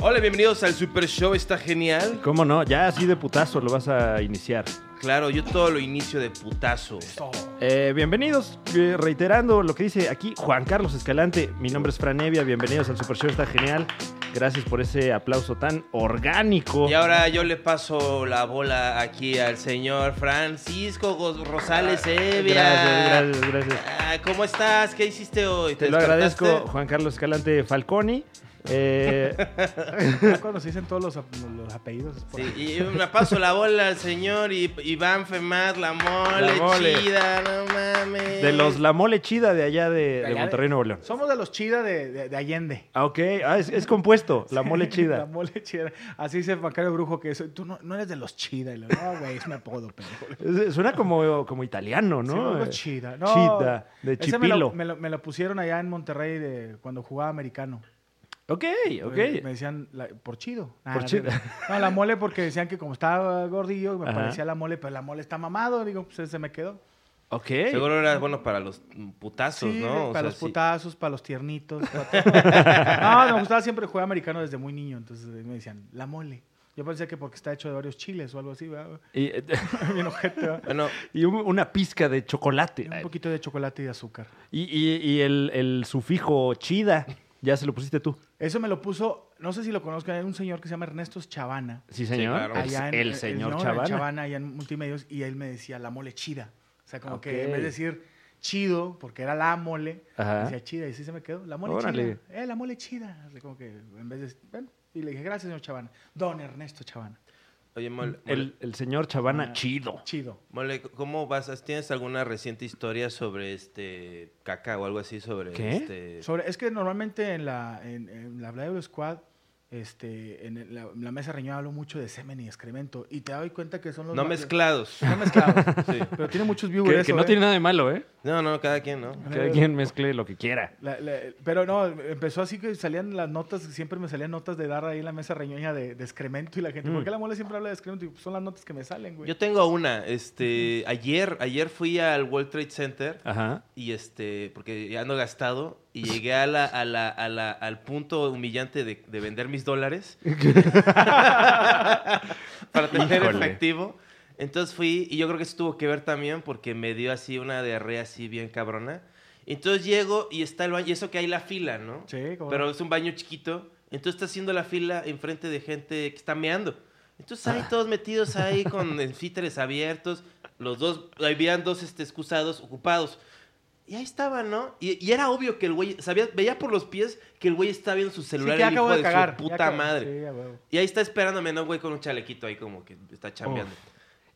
Hola, bienvenidos al Super Show, está genial. ¿Cómo no? Ya así de putazo lo vas a iniciar. Claro, yo todo lo inicio de putazo. Eh, bienvenidos, eh, reiterando lo que dice aquí Juan Carlos Escalante. Mi nombre es Fran Evia, bienvenidos al Super Show, está genial. Gracias por ese aplauso tan orgánico. Y ahora yo le paso la bola aquí al señor Francisco Rosales Evia. Gracias, gracias, gracias. Ah, ¿Cómo estás? ¿Qué hiciste hoy? Te lo agradezco? Juan Carlos Escalante Falconi. Eh, cuando se dicen todos los, ap- los apellidos. es por- Sí, y me paso la bola al señor I- Iván Femad, la mole, La mole. chida, no mames. de los La Mole Chida de allá de, de allá de- Monterrey, Nuevo León. Somos de los chida de, de- de Allende. Ah, ok. Ah, es, es compuesto, La Mole La Chida. mole chida. Así dice Macario Brujo que soy- tú no, no eres de los chida. Y le no, güey, es mi apodo. Es- Suena como, como italiano, Sí, ¿no? algo Eh, chida. No, Chida, de ese me lo, Chipilo. me, lo, me lo pusieron allá en Monterrey de, cuando jugaba americano. Ok, ok. Eh, Me decían la- por chido. Ah, Por no, chido. No, la mole porque decían que como estaba gordillo, me Ajá. parecía la mole, pero la mole está mamado. Digo, pues se me quedó. Ok. Seguro era bueno para los putazos, Sí, ¿no? O para sea, los sí. putazos, para los tiernitos. para todo. no, me gustaba siempre jugar americano desde muy niño. Entonces me decían, la mole. Yo pensé que porque está hecho de varios chiles o algo así, ¿verdad? Y, eh, Bien ojete, ¿verdad? Bueno, y un- una pizca de chocolate. Y Un poquito de chocolate y de azúcar. Y, y- y el, el sufijo chida, ya se lo pusiste tú. Eso me lo puso, no sé si lo conozcan, hay un señor que se llama Ernesto Chavana. Sí, señor. claro. El- Allá en- el, señor no, Chavana. Chavana, allá en Multimedios, y él me decía la mole chida. O sea, como que en vez de decir chido, porque era la mole, Ajá. decía chida, y así se me quedó. La mole Órale. chida. Eh, la mole chida. Como que en vez de. Bueno, y le dije, gracias, señor Chavana. Don Ernesto Chavana. Oye, Mole, El, el señor Chavana Ah. chido. Chido. Mole, ¿cómo vas? ¿Tienes alguna reciente historia sobre este caca o algo así sobre ¿Qué? este? Sobre, es que normalmente en la, en, en la Squad, este, en la, la mesa reñida hablo mucho de semen y excremento. Y te doy cuenta que son los. No mezclados. No mezclados. Sí. Pero tiene muchos views Que, eso, que no ¿eh? tiene nada de malo, ¿eh? No, no, cada quien, ¿no? Cada quien mezcle lo que quiera. La- la- pero no, empezó así que salían las notas, siempre me salían notas de dar ahí en la mesa reñoña de, de excremento y la gente, Mm. ¿por qué la mole siempre habla de excremento? Y pues son las notas que me salen, güey. Yo tengo una, este, ayer, ayer fui al World Trade Center Ajá. y este, porque ya ando gastado y llegué a la, a la, a la- al punto humillante de, de vender mis dólares para tener Híjole. efectivo. Entonces fui y yo creo que eso tuvo que ver también porque me dio así una diarrea así bien cabrona. Entonces llego y está el baño, y eso que hay la fila, ¿no? Sí, como Pero es un baño chiquito. Entonces está haciendo la fila enfrente de gente que está meando. Entonces ahí todos metidos ahí con enfíteres abiertos. Los dos, habían dos este, excusados ocupados. Y ahí estaban, ¿no? Y, y era obvio que el güey, sabía, veía por los pies que el güey estaba viendo su Sí, celular que ya el acabo hijo de de, cagar. su ya puta acabo- madre. Sí. Y ahí está esperándome, ¿no? Güey con un chalequito ahí como que está chambeando.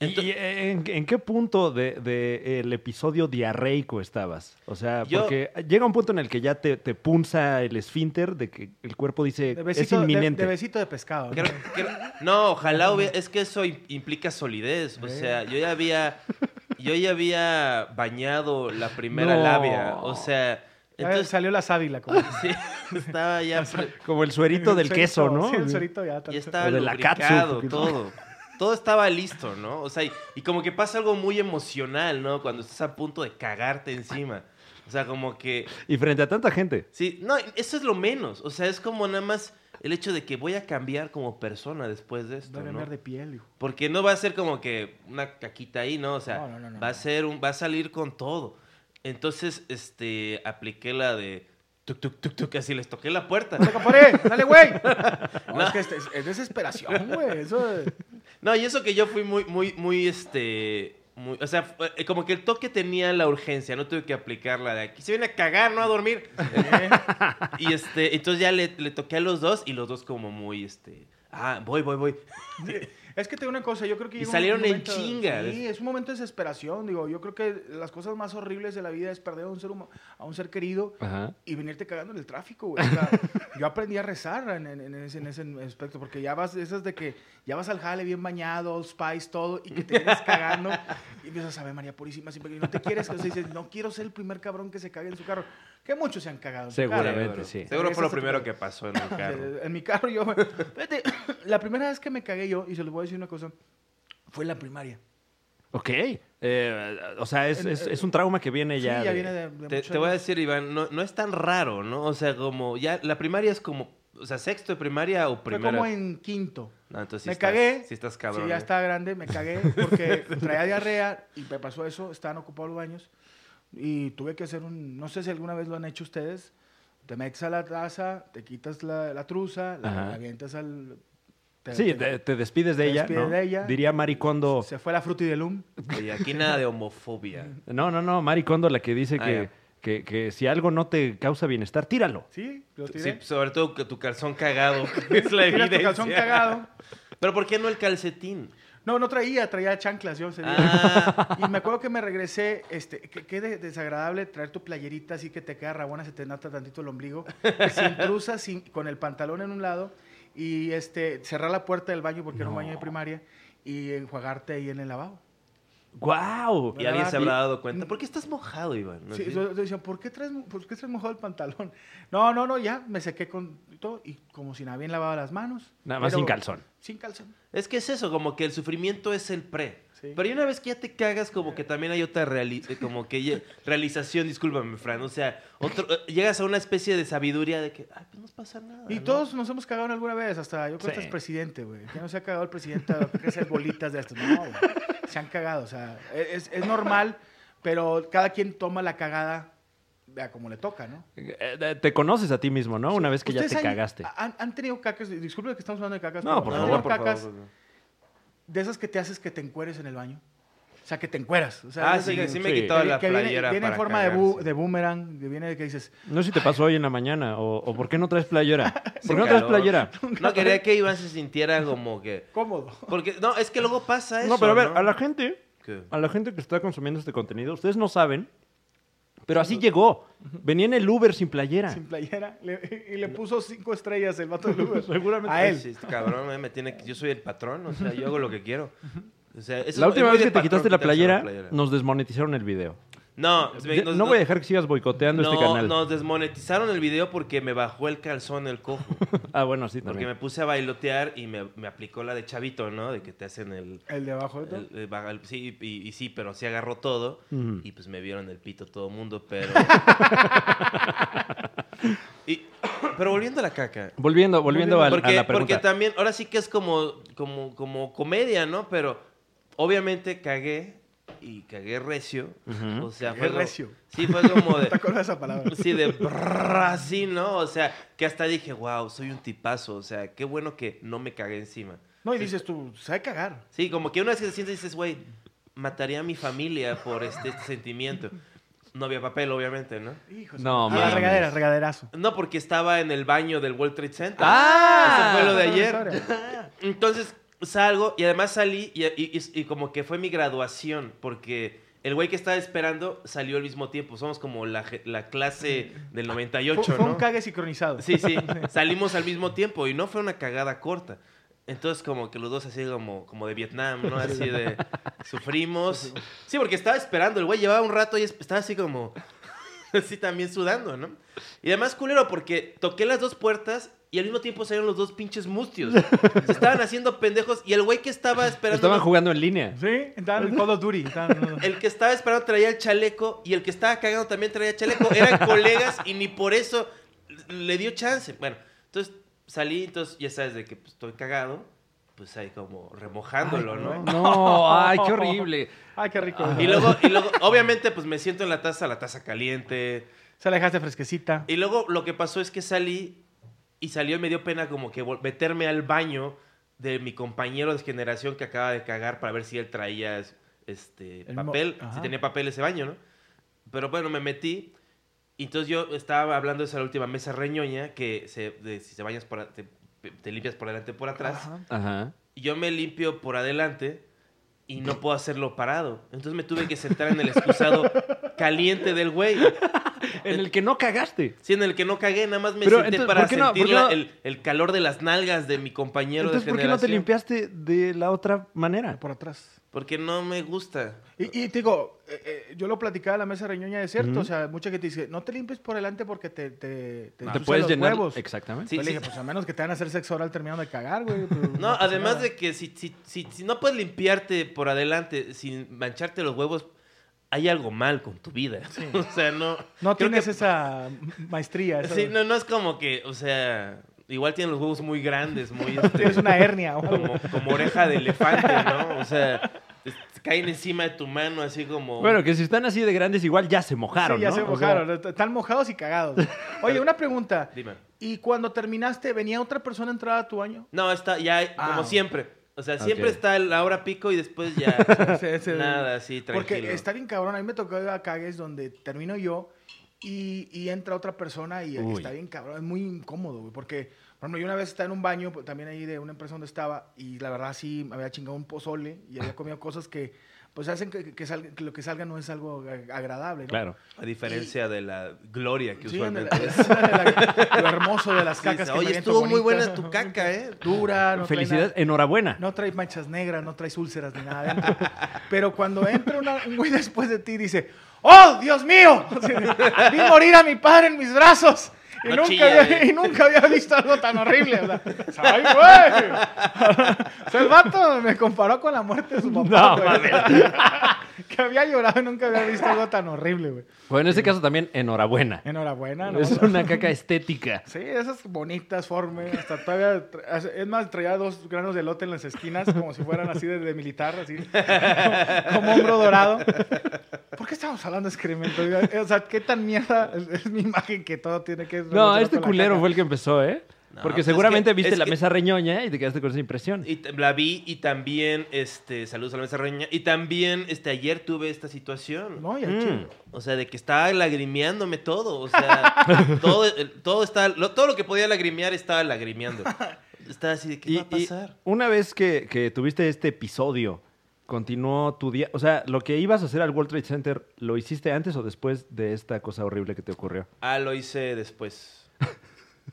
¿Y Entonces- en, en qué punto del de, el episodio diarreico estabas? O sea, Yo- porque llega un punto en el que ya te, te punza el esfínter de que el cuerpo dice De es besito de, inminente. de besito de pescado. ¿no? Creo- creo- no, ojalá hubiera, es que eso im- implica solidez. O sea, yo ya había, yo ya había bañado la primera No. labia. O sea, entonces salió la sábila. Como, sí, estaba ya, pre- Como el suerito del El queso, ¿no? Sí, el suerito ya. ya estaba de la lubricado, catsup. todo. Todo estaba listo, ¿no? O sea, y, y como que pasa algo muy emocional, ¿no? Cuando estás a punto de cagarte encima. O sea, como que Y frente a tanta gente. Sí, no, eso es lo menos. O sea, es como nada más el hecho de que voy a cambiar como persona después de esto, Va a ¿no? cambiar de piel, hijo. Porque no va a ser como que una caquita ahí, ¿no? O sea, No, no, no, no, va a no. ser un, va a salir con todo. Entonces, este, apliqué la de tuk tuk tuk tuk, así les toqué la puerta. ¡Dale, compadre! ¡Dale, güey! No, es que es, es desesperación, güey. Eso No, y eso que yo fui muy, muy, muy, este, muy, o sea, eh, como que el toque tenía la urgencia, no tuve que aplicar la de aquí se viene a cagar, no a dormir. y este, entonces ya le, le toqué a los dos y los dos como muy, este, ah, voy, voy, voy. Es que te digo una cosa, yo creo que Y salieron en momento- chinga. Sí, es un momento de desesperación. Digo, yo creo que las cosas más horribles de la vida es perder a un ser, huma- a un ser querido Ajá. y venirte cagando en el tráfico, güey. O sea, yo aprendí a rezar en, en- en ese, en ese aspecto, porque ya vas, esas de que ya vas al jale bien bañado, Spice, todo, y que te vienes cagando y empiezas a ver María Purísima siempre, y no te quieres, o sea, dices, no quiero ser el primer cabrón que se cague en su carro. Que muchos se han cagado. en. Seguramente, sí. Seguro fue lo primero que pasó en el carro. En mi carro yo... Fíjate, la primera vez que me cagué yo, y se les voy a decir una cosa, fue en la primaria. Ok. Eh, o sea, es, es- es un trauma que viene ya. sí, ya de- viene de, de Te, te voy a decir, Iván, no, no es tan raro, ¿no? O sea, como ya la primaria es como O sea, sexto de primaria o Fue primera. como en quinto. No, entonces sí me estás- cagué. Sí estás cabrón. Sí, ya ¿eh? estaba grande, me cagué porque traía diarrea y me pasó eso, estaban ocupados los baños y tuve que hacer un, no sé si alguna vez lo han hecho ustedes, te metes a la taza, te quitas la, la truza, la, la avientas al... te- Sí, te- despides de te ella, despides ¿no? de ella. Diría Mari Kondo. Se fue la fruta y del lum. Y aquí nada de homofobia. No, no, no, Mari Kondo la que dice Ah, que, que, que si algo no te causa bienestar, tíralo. Sí, lo Sí, tiré. sobre todo que tu calzón cagado. es la Tiras tu evidencia. calzón cagado. Pero ¿por qué no el calcetín? No, no traía, traía chanclas yo ese día. Ah, Y me acuerdo que me regresé, este, de- desagradable traer tu playerita así que te queda rabona, se te nota tantito el ombligo, sin truza, sin, con el pantalón en un lado y este, cerrar la puerta del baño porque era un baño de primaria y enjuagarte ahí en el lavabo. ¡Guau! y alguien se habrá dado cuenta. ¿Por qué estás mojado, Iván? ¿No? Sí, yo- yo decía, ¿por qué, traes, ¿por qué traes mojado el pantalón? No, no, no, ya me sequé con todo y como si no habían lavado las manos. Nada más sin calzón. Sin calzón. Es que es eso, como que el sufrimiento es el pre. Sí. Pero una vez que ya te cagas, como que también hay otra reali- eh, como que ya- realización, discúlpame, Fran. O sea, otro, eh, llegas a una especie de sabiduría de que, ay, pues no pasa nada. Y ¿no? todos nos hemos cagado en alguna vez, hasta yo creo que Sí. el presidente, güey. Que no se ha cagado el presidente, que hacer bolitas de esto. No, güey. Se han cagado, o sea, es, es normal, pero cada quien toma la cagada vea como le toca, ¿no? Eh, Te conoces a ti mismo, ¿no? Una vez que ya te ¿Ustedes han- cagaste. Han, han tenido cacas, disculpe que estamos hablando de cacas. No, por ¿han favor, por cacas favor. de esas que te haces que te encueres en el baño? O sea, que te encueras. O sea, Ah, sí, que- sí me he sí. quitado que, la que viene, playera viene en para forma de, bu- de boomerang, que viene de que dices, No sé si te pasó hoy en la mañana o, o por qué no traes playera. ¿Por qué no traes playera? No, quería que Iván se sintiera como que... cómodo. Porque, no, es que luego pasa eso, No, pero a ver, ¿no? a la gente, ¿Qué? a la gente que está consumiendo este contenido, ustedes no saben, pero así llegó. Venía en el Uber sin playera. Sin playera. le- y le puso cinco estrellas el vato del Uber. Seguramente. A Ay, él. sí, este cabrón, eh, me tiene que- yo soy el patrón, o sea, yo hago lo que quiero. O sea, eso La es última muy vez de que te patrón quitaste la quitarse playera, nos desmonetizaron el video. No, nos- no voy a dejar que sigas boicoteando este no, canal. nos desmonetizaron el video porque me bajó el calzón el cojo. Ah, bueno, sí, Porque también. me puse a bailotear y me, me aplicó la de chavito, ¿no? De que te hacen el... El de abajo de todo. el- el baja- el- sí, y, y sí, pero sí agarró todo. Ujú. Y pues me vieron el pito todo el mundo, pero... Y- pero volviendo a la caca. Volviendo, volviendo a, a porque, la porque pregunta. también, ahora sí que es como, como, como comedia, ¿no? Pero obviamente cagué y cagué recio. O sea, Cagué fue recio. Sí, fue como de... ¿Te acuerdas de esa palabra? Sí, de brrr, así, ¿no? O sea, que hasta dije, wow, soy un tipazo. O sea, qué bueno que no me cagué encima. No, y dices tú, sabe cagar. Sí, como que una vez que te sientes dices, güey, mataría a mi familia por este, este sentimiento. No había papel, obviamente, ¿no? Hijo No, su- Ah, regadera, regaderazo. No, porque estaba en el baño del World Trade Center. ¡Ah! Eso fue lo de ayer. Entonces salgo y además salí y, y- y- y como que fue mi graduación, porque el güey que estaba esperando salió al mismo tiempo. Somos como la, la clase del 98, Fue, fue ¿no? un cague sincronizado. Sí, sí, salimos al mismo tiempo y no fue una cagada corta. Entonces como que los dos así como, como de Vietnam, ¿no? Así de sufrimos. Sí, porque estaba esperando, el güey llevaba un rato y es- estaba así como así también sudando, ¿no? Y además culero porque toqué las dos puertas y al mismo tiempo salieron los dos pinches mustios. Se estaban haciendo pendejos y el güey que estaba esperando Estaban jugando en línea. Sí, estaban en Call of Duty. estaban- el que estaba esperando traía el chaleco y el que estaba cagando también traía chaleco. Eran colegas y ni por eso le dio chance. Bueno, entonces salí, entonces ya sabes de que pues, estoy cagado, pues ahí como remojándolo, Ay, ¿no? No, ay, qué horrible. Ay, qué rico. Y luego, y luego, obviamente, pues me siento en la taza, la taza caliente. Se la dejaste fresquecita. Y luego lo que pasó es que salí y salió y me dio pena como que meterme al baño de mi compañero de generación que acaba de cagar para ver si él traía este El papel, si tenía papel ese baño, ¿no? Pero bueno, me metí y entonces yo estaba hablando de esa última mesa reñoña que se, de si te bañas por a- te, te limpias por adelante por atrás. Ajá. Ajá. Y yo me limpio por adelante y no puedo hacerlo parado. Entonces me tuve que sentar en el excusado caliente del güey. En el que no cagaste. Sí, en el que no cagué, nada más me Pero, senté entonces, para ¿por qué no- sentir por qué la- no- el, el calor de las nalgas de mi compañero Entonces, de ¿por qué no te generación. limpiaste de la otra manera? Por atrás. Porque no me gusta. Y, y te digo, eh, eh, yo lo platicaba en la mesa reñoña de cierto. O sea, mucha gente dice, no te limpies por delante porque te, te, te, Te ensucia puedes los llenar. huevos. Exactamente. Sí, Pues le sí. dije, pues a menos que te van a hacer sexo oral terminando de cagar, güey. pues, No, pasa además nada. de que si, si, si, si no puedes limpiarte por adelante sin mancharte los huevos, hay algo mal con tu vida. o sea, no. No tienes que- esa maestría. esa- Sí, no, no es como que, o sea, Igual tienen los huevos muy grandes, muy... este, Tienes una hernia. o algo. como, como oreja de elefante, ¿no? O sea, caen encima de tu mano así como... Bueno, que si están así de grandes, igual ya se mojaron, Sí, ya ¿no? se O sea, mojaron. Están mojados y cagados. Oye, una pregunta. Dime. ¿Y cuando terminaste, venía otra persona a entrar a tu baño? No, está ya Ah. como siempre. O sea, siempre está la hora pico y después ya Sí, sí. nada así tranquilo. Porque está bien cabrón. A mí me tocó ir a Cagues donde termino yo y, y entra otra persona y Uy. está bien cabrón. Es muy incómodo, güey. Porque, por ejemplo, yo una vez estaba en un baño, pues, también ahí de una empresa donde estaba, y la verdad sí me había chingado un pozole y había comido cosas que, pues, hacen que, que salga- que lo que salga no es algo ag- agradable, ¿no? Claro. A diferencia de la gloria que Sí, usualmente ándale, es. es la- lo hermoso de las Sí, cacas. que Oye, estuvo muy buena tu caca, ¿eh? Dura, no trae Felicidades, nada- enhorabuena. No traes manchas negras, no traes úlceras ni nada adentro. Pero cuando entra una- un güey después de ti y dice, ¡Oh, Dios mío! Vi morir a mi padre en mis brazos. Y, No nunca chilla, había, y nunca había visto algo tan horrible. O sea, ¡Ay, güey! O sea, el vato me comparó con la muerte de su papá. No. Que había llorado y nunca había visto algo tan horrible, güey. Bueno, en este caso también, enhorabuena. Enhorabuena. ¿no? Es una caca estética. Sí, esas bonitas formas, hasta todavía, es más, traía dos granos de lote en las esquinas, como si fueran así de, de militar, así, como hombro dorado. ¿Por qué estamos hablando de excremento? O sea, ¿qué tan mierda es, mi imagen que todo tiene que... No, este culero fue el que empezó, ¿eh? No, Porque pues es seguramente que- viste la que- mesa reñoña y te quedaste con esa impresión. Y la vi y también, este, saludos a la mesa reña. Y también, este, ayer tuve esta situación. No, y al Mm. O sea, de que estaba lagrimeándome todo. O sea, todo, el- todo, está, lo, todo lo que podía lagrimear estaba lagrimeando. Estaba así de, ¿qué Y, va a y pasar? una vez que, que tuviste este episodio, continuó tu día. O sea, lo que ibas a hacer al World Trade Center, ¿lo hiciste antes o después de esta cosa horrible que te ocurrió? Ah, lo hice después.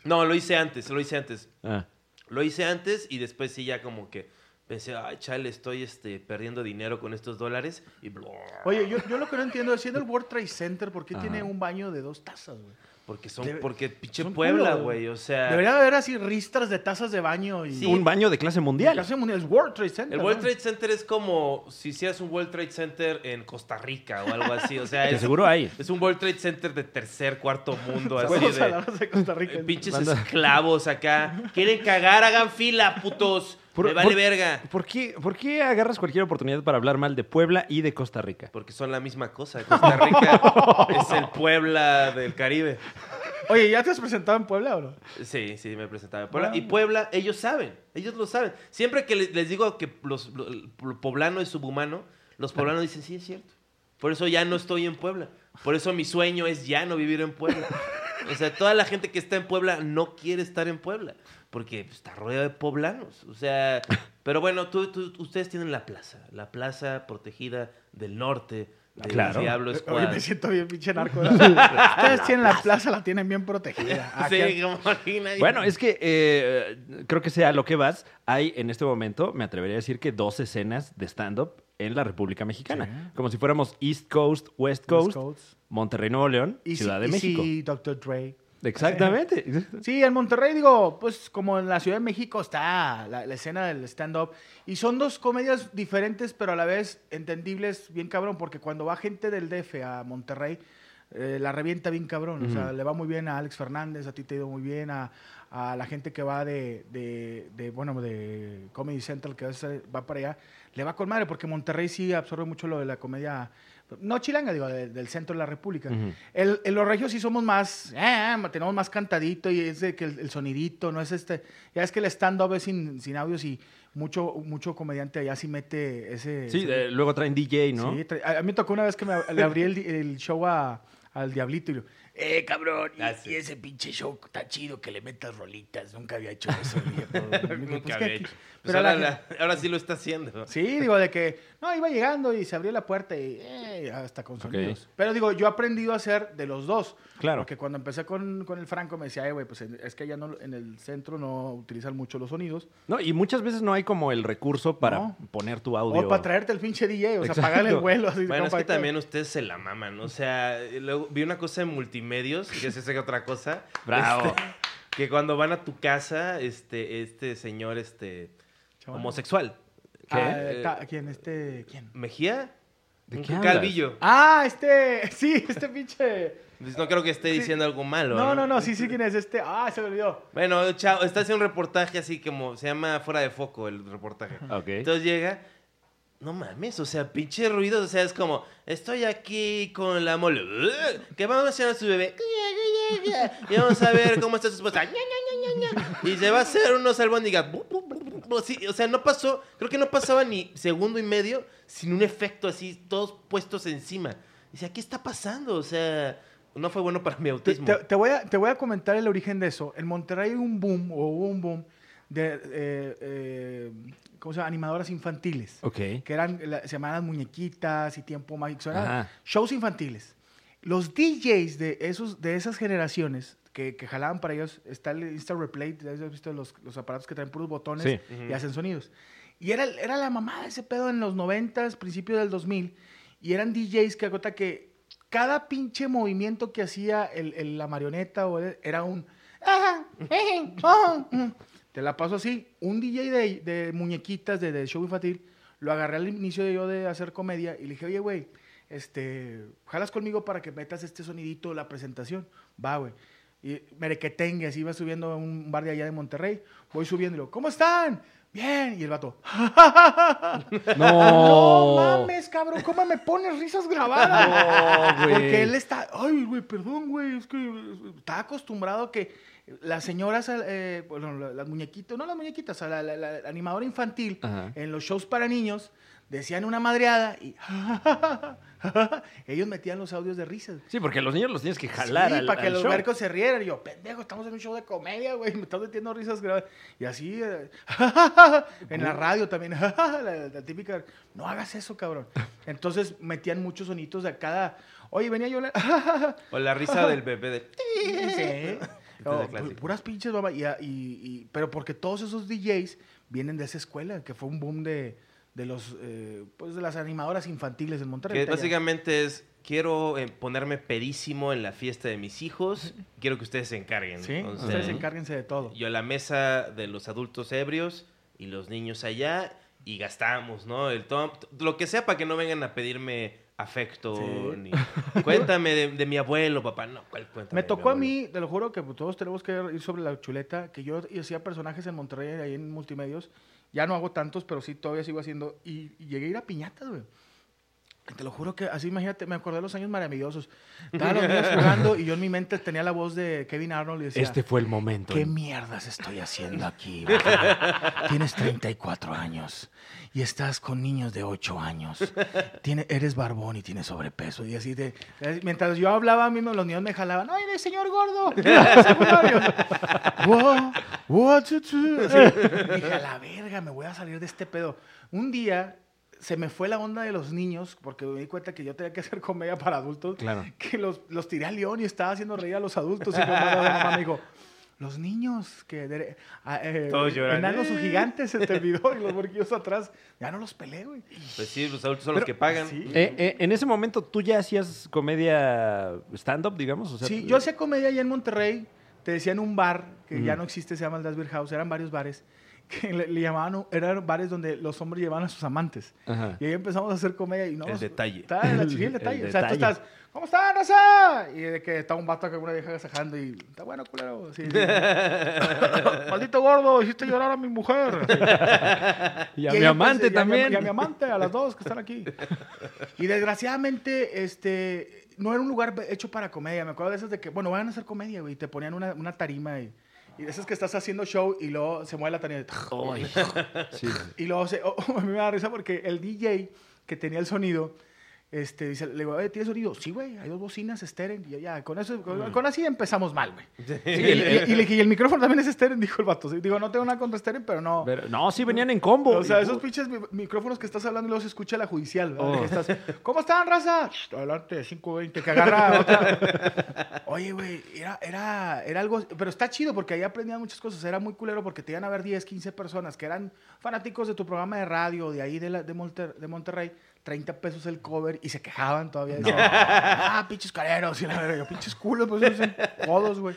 No, lo hice antes, lo hice antes. Ah. Lo hice antes y después sí ya como que pensé, ay, chale, estoy este, perdiendo dinero con estos dólares. Y bla, Oye, yo, yo lo que no entiendo es, siendo el World Trade Center, ¿por qué Ajá. tiene un baño de dos tazas, güey? Porque son, Debe- porque pinche son Puebla, güey. O sea, Debería haber así ristras de tazas de baño y... Sí. Un baño de clase mundial. Casi mundial, es World Trade Center. el World ¿no? Trade Center es como si hicieras un World Trade Center en Costa Rica o algo así. O sea, Que es, seguro hay. es un World Trade Center de tercer, cuarto mundo, así de... de Costa Rica. Pinches esclavos acá. Quieren cagar, hagan fila, putos. Por- Me vale por- verga. ¿Por qué, ¿Por qué agarras cualquier oportunidad para hablar mal de Puebla y de Costa Rica? Porque son la misma cosa. Costa Rica es el Puebla del Caribe. Oye, ¿ya te has presentado en Puebla o no? Sí, sí, me presentaba en Puebla. Ah. Y Puebla, ellos saben, ellos lo saben. Siempre que les, les digo que los, lo- poblano es subhumano, los poblanos dicen, sí, es cierto. Por eso ya no estoy en Puebla. Por eso mi sueño es ya no vivir en Puebla. O sea, toda la gente que está en Puebla no quiere estar en Puebla. Porque está rodeado de poblanos. O sea, pero bueno, tú- tú- ustedes tienen la plaza. La plaza protegida del norte. De Claro. Diablo Oye, me siento bien pinche narco. Ustedes tienen la plaza, la tienen bien protegida. Aquí- Sí, como aquí nadie- Bueno, es que eh, creo que sea lo que vas. Hay en este momento, me atrevería a decir que dos escenas de stand-up en la República Mexicana. Sí. Como si fuéramos East Coast, West Coast, West Coast. Monterrey, Nuevo León, Y Ciudad de y México. sí, Dr. Dre. Exactamente. Sí, en Monterrey, digo, pues como en la Ciudad de México está la, la escena del stand-up. Y son dos comedias diferentes, pero a la vez entendibles, bien cabrón, porque cuando va gente del DF a Monterrey, eh, la revienta bien cabrón. O sea, le va muy bien a Alex Fernández, a ti te ha ido muy bien, a, a la gente que va de, de, de, bueno, de Comedy Central, que va para allá, le va con madre, porque Monterrey sí absorbe mucho lo de la comedia, no chilanga, digo, de- del centro de la República. Ujú. El, en los regios sí somos más, eh, tenemos más cantadito y es de que el, el sonidito, no es este, ya es que el stand-up es sin, sin audios y mucho, mucho comediante allá sí mete ese... Sí, ese- eh, luego traen DJ, ¿no? sí, a, a mí me tocó una vez que me, le abrí el, el show a- al Diablito y yo, eh, cabrón, y, Ah, sí. y ese pinche show está chido que le metas rolitas, nunca había hecho eso. viejo". Nunca "Pues, había ¿qué- hecho. qué?". Pues Pero ahora, la- la- ahora sí lo está haciendo. Sí, digo, de que, no, iba llegando y se abrió la puerta y eh, hasta con sonidos. Pero digo, yo he aprendido a hacer de los dos. Claro. Porque cuando empecé con, con el Franco me decía, "Eh, güey, pues en- es que allá no, en el centro no utilizan mucho los sonidos. No, y muchas veces no hay como el recurso para No. poner tu audio. O para traerte el pinche DJ, o sea, pagarle el vuelo. Así, Bueno, es que también ustedes se la maman, ¿no? O sea, luego vi una cosa en multimedios, que se sé otra cosa. Bravo. este, que cuando van a tu casa, este, este señor, este, Chaval. homosexual. Ah, ¿Qué? ta- ¿Quién? Este, ¿Quién? ¿Mejía? ¿De qué calvillo. Ah, este, sí, este pinche. Pues No creo que esté Sí. diciendo algo malo. No, no, no, sí, sí, quién es este. Ah, se me olvidó. Bueno, chao, está haciendo un reportaje así como se llama fuera de foco el reportaje. Ok. Entonces llega, no mames, o sea, pinche ruido, o sea, es como, estoy aquí con la mole, que vamos a hacer a su bebé, y vamos a ver cómo está su esposa, y se va a hacer unos albóndigas, o sea, no pasó, creo que no pasaba ni segundo y medio sin un efecto así, todos puestos encima. Dice, ¿qué está pasando? O sea, no fue bueno para mi autismo. te- te voy a, te voy a comentar el origen de eso. En Monterrey hay un boom, o hubo un boom, de, eh, eh, ¿cómo se llama? Animadoras infantiles. Ok. Que eran, la- se llamaban Muñequitas y Tiempo Mágico. Eran shows infantiles. Los DJs de, esos, de esas generaciones que, que jalaban para ellos, está el Insta Replay, ¿ya has visto los, los aparatos que traen puros botones Sí. y hacen sonidos? Y era, era la mamada ese pedo en los 90, principios del 2000. Y eran DJs que acota que cada pinche movimiento que hacía el- el- la marioneta o el- era un... Te la paso así. Un DJ de, de muñequitas de, de show infantil lo agarré al inicio de yo de hacer comedia y le dije, oye, güey, este, jalas conmigo para que metas este sonidito de la presentación. Va, güey. Y merequetengue, así iba subiendo a un bar de allá de Monterrey. Voy subiendo y lo, ¿cómo están? Bien. Y el vato, No. no mames, cabrón, ¿cómo me pones risas grabadas? No, güey. Porque él está, ay, güey, perdón, güey, es que está acostumbrado a que las señoras, eh, bueno, la- las muñequitas, no las muñequitas, la, la- la animadora infantil, Ajá. en los shows para niños, decían una madreada y ellos metían los audios de risas. Sí, porque los niños los tienes que jalar Sí, al, para que al los show. barcos se rieran. Y yo, pendejo, estamos en un show de comedia, güey. Me estás metiendo risas. Y así, eh, en la radio también, la, la típica, no hagas eso, cabrón. Entonces metían muchos sonitos de cada. Oye, venía yo. la- O la risa del bebé de... Sí. Oh, pu- puras pinches, mamá. Y, y- y- pero porque todos esos DJs vienen de esa escuela, que fue un boom de, de los, eh, pues de las animadoras infantiles en Monterrey. Que básicamente es, quiero eh, ponerme pedísimo en la fiesta de mis hijos, quiero que ustedes se encarguen. Sí, O sea, ustedes encárguense de todo. Yo a la mesa de los adultos ebrios y los niños allá y gastamos, ¿no? El lo que sea para que no vengan a pedirme afecto. Sí. Ni, cuéntame de, de mi abuelo, papá. No, ¿cuál cuéntame Me tocó a mí, te lo juro que todos tenemos que ir sobre la chuleta, que yo hacía personajes en Monterrey, ahí en multimedios. Ya no hago tantos, pero sí todavía sigo haciendo. Y, y llegué a ir a piñatas, güey. Te lo juro que así, imagínate, me acordé de los años maravillosos. Estaban los niños jugando y yo en mi mente tenía la voz de Kevin Arnold y decía... Este fue el momento. ¿Qué mierdas estoy haciendo aquí? Tienes 34 años y estás con niños de 8 años. Tiene, eres barbón y tienes sobrepeso. Y así de. Mientras yo hablaba, mismo los niños me jalaban. ¡Ay, el señor gordo! Wow, what to do? Así. Dije, a la verga, me voy a salir de este pedo. Un día se me fue la onda de los niños porque me di cuenta que yo tenía que hacer comedia para adultos. Claro. Que los, los tiré al león y estaba haciendo reír a los adultos. Y mi mamá, me dijo, los niños que de- ah, eh, Todos lloran. enanos o gigantes se te olvidó y los borquillos atrás, ya no los peleé, güey. Pues sí, los adultos son los que pagan. sí. Eh, eh, en ese momento, ¿tú ya hacías comedia stand-up, digamos? O sea, Sí, yo hacía comedia allá en Monterrey. Te decían un bar que ya no existe, se llama el Das Beer House. Eran varios bares que le, le llamaban, eran bares donde los hombres llevaban a sus amantes. Ajá. Y ahí empezamos a hacer comedia y no. El detalle. Está en la El- sí, el detalle. el o sea, tú estás, ¿cómo están, raza? Y de que está un vato con una vieja agasajando y está bueno, culero. Sí, sí. Maldito gordo, hiciste llorar a mi mujer. Y a ahí mi amante empecé- y a también. Y a mi amante, a las dos que están aquí. Y desgraciadamente, este, no era un lugar hecho para comedia. Me acuerdo de esas de que, bueno, van a hacer comedia, güey. y Te ponían una, una tarima y, y de esas que estás haciendo show y luego se mueve la tarima. y- Ay, sí. y luego se, oh, a mí me da risa porque el DJ que tenía el sonido, este, dice, le digo, "Oye, ¿tienes sonido? Sí, güey, hay dos bocinas esteren. Y yo, ya, con eso, con, con así empezamos mal, güey. Sí, y, y- y le dije, "¿Y el micrófono también es esteren, dijo el vato. Digo, no tengo nada contra esteren, pero no. Pero- no, sí venían en combo. O sea, esos pinches mi- micrófonos que estás hablando y luego se escucha la judicial. Oh. Estás, ¿Cómo están, raza? Adelante, 520, que agarra otra. Oye, güey, era, era, era algo... Pero está chido porque ahí aprendían muchas cosas. Era muy culero porque te iban a ver 10, 15 personas que eran fanáticos de tu programa de radio, de ahí de, la- de, Monter- de Monterrey. 30 pesos el cover y se quejaban todavía. Ah, pinches careros. Y la verdad, yo, pinches culos, pues codos, güey.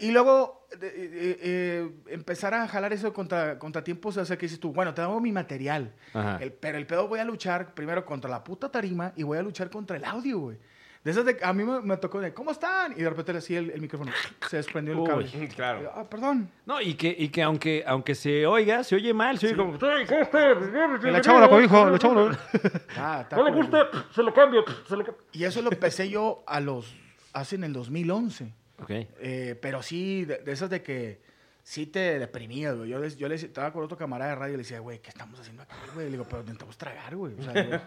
Y luego eh, eh, eh, empezar a jalar eso contra, contra tiempos, o sea, que dices tú, bueno, te hago mi material. El- pero el pedo voy a luchar primero contra la puta tarima y voy a luchar contra el audio, güey. De esas de, a mí me, me tocó de, ¿cómo están? Y de repente así el, el micrófono se desprendió el Uy, cable. claro. Ah, perdón. No, y que, y que aunque, aunque se oiga, se oye mal, se oye como... Le echamos la cobijo, le echamos la... Ah, está No le gusta, se lo cambio, se lo cambio. Y eso lo empecé yo a los, hace en el 2011. Ok. Eh, pero sí, de, de esas de que sí te deprimías, güey. Yo, les- yo les estaba con otro camarada de radio y le decía, güey, ¿qué estamos haciendo aquí, güey? Le digo, pero intentamos tragar, güey. O sea, güey.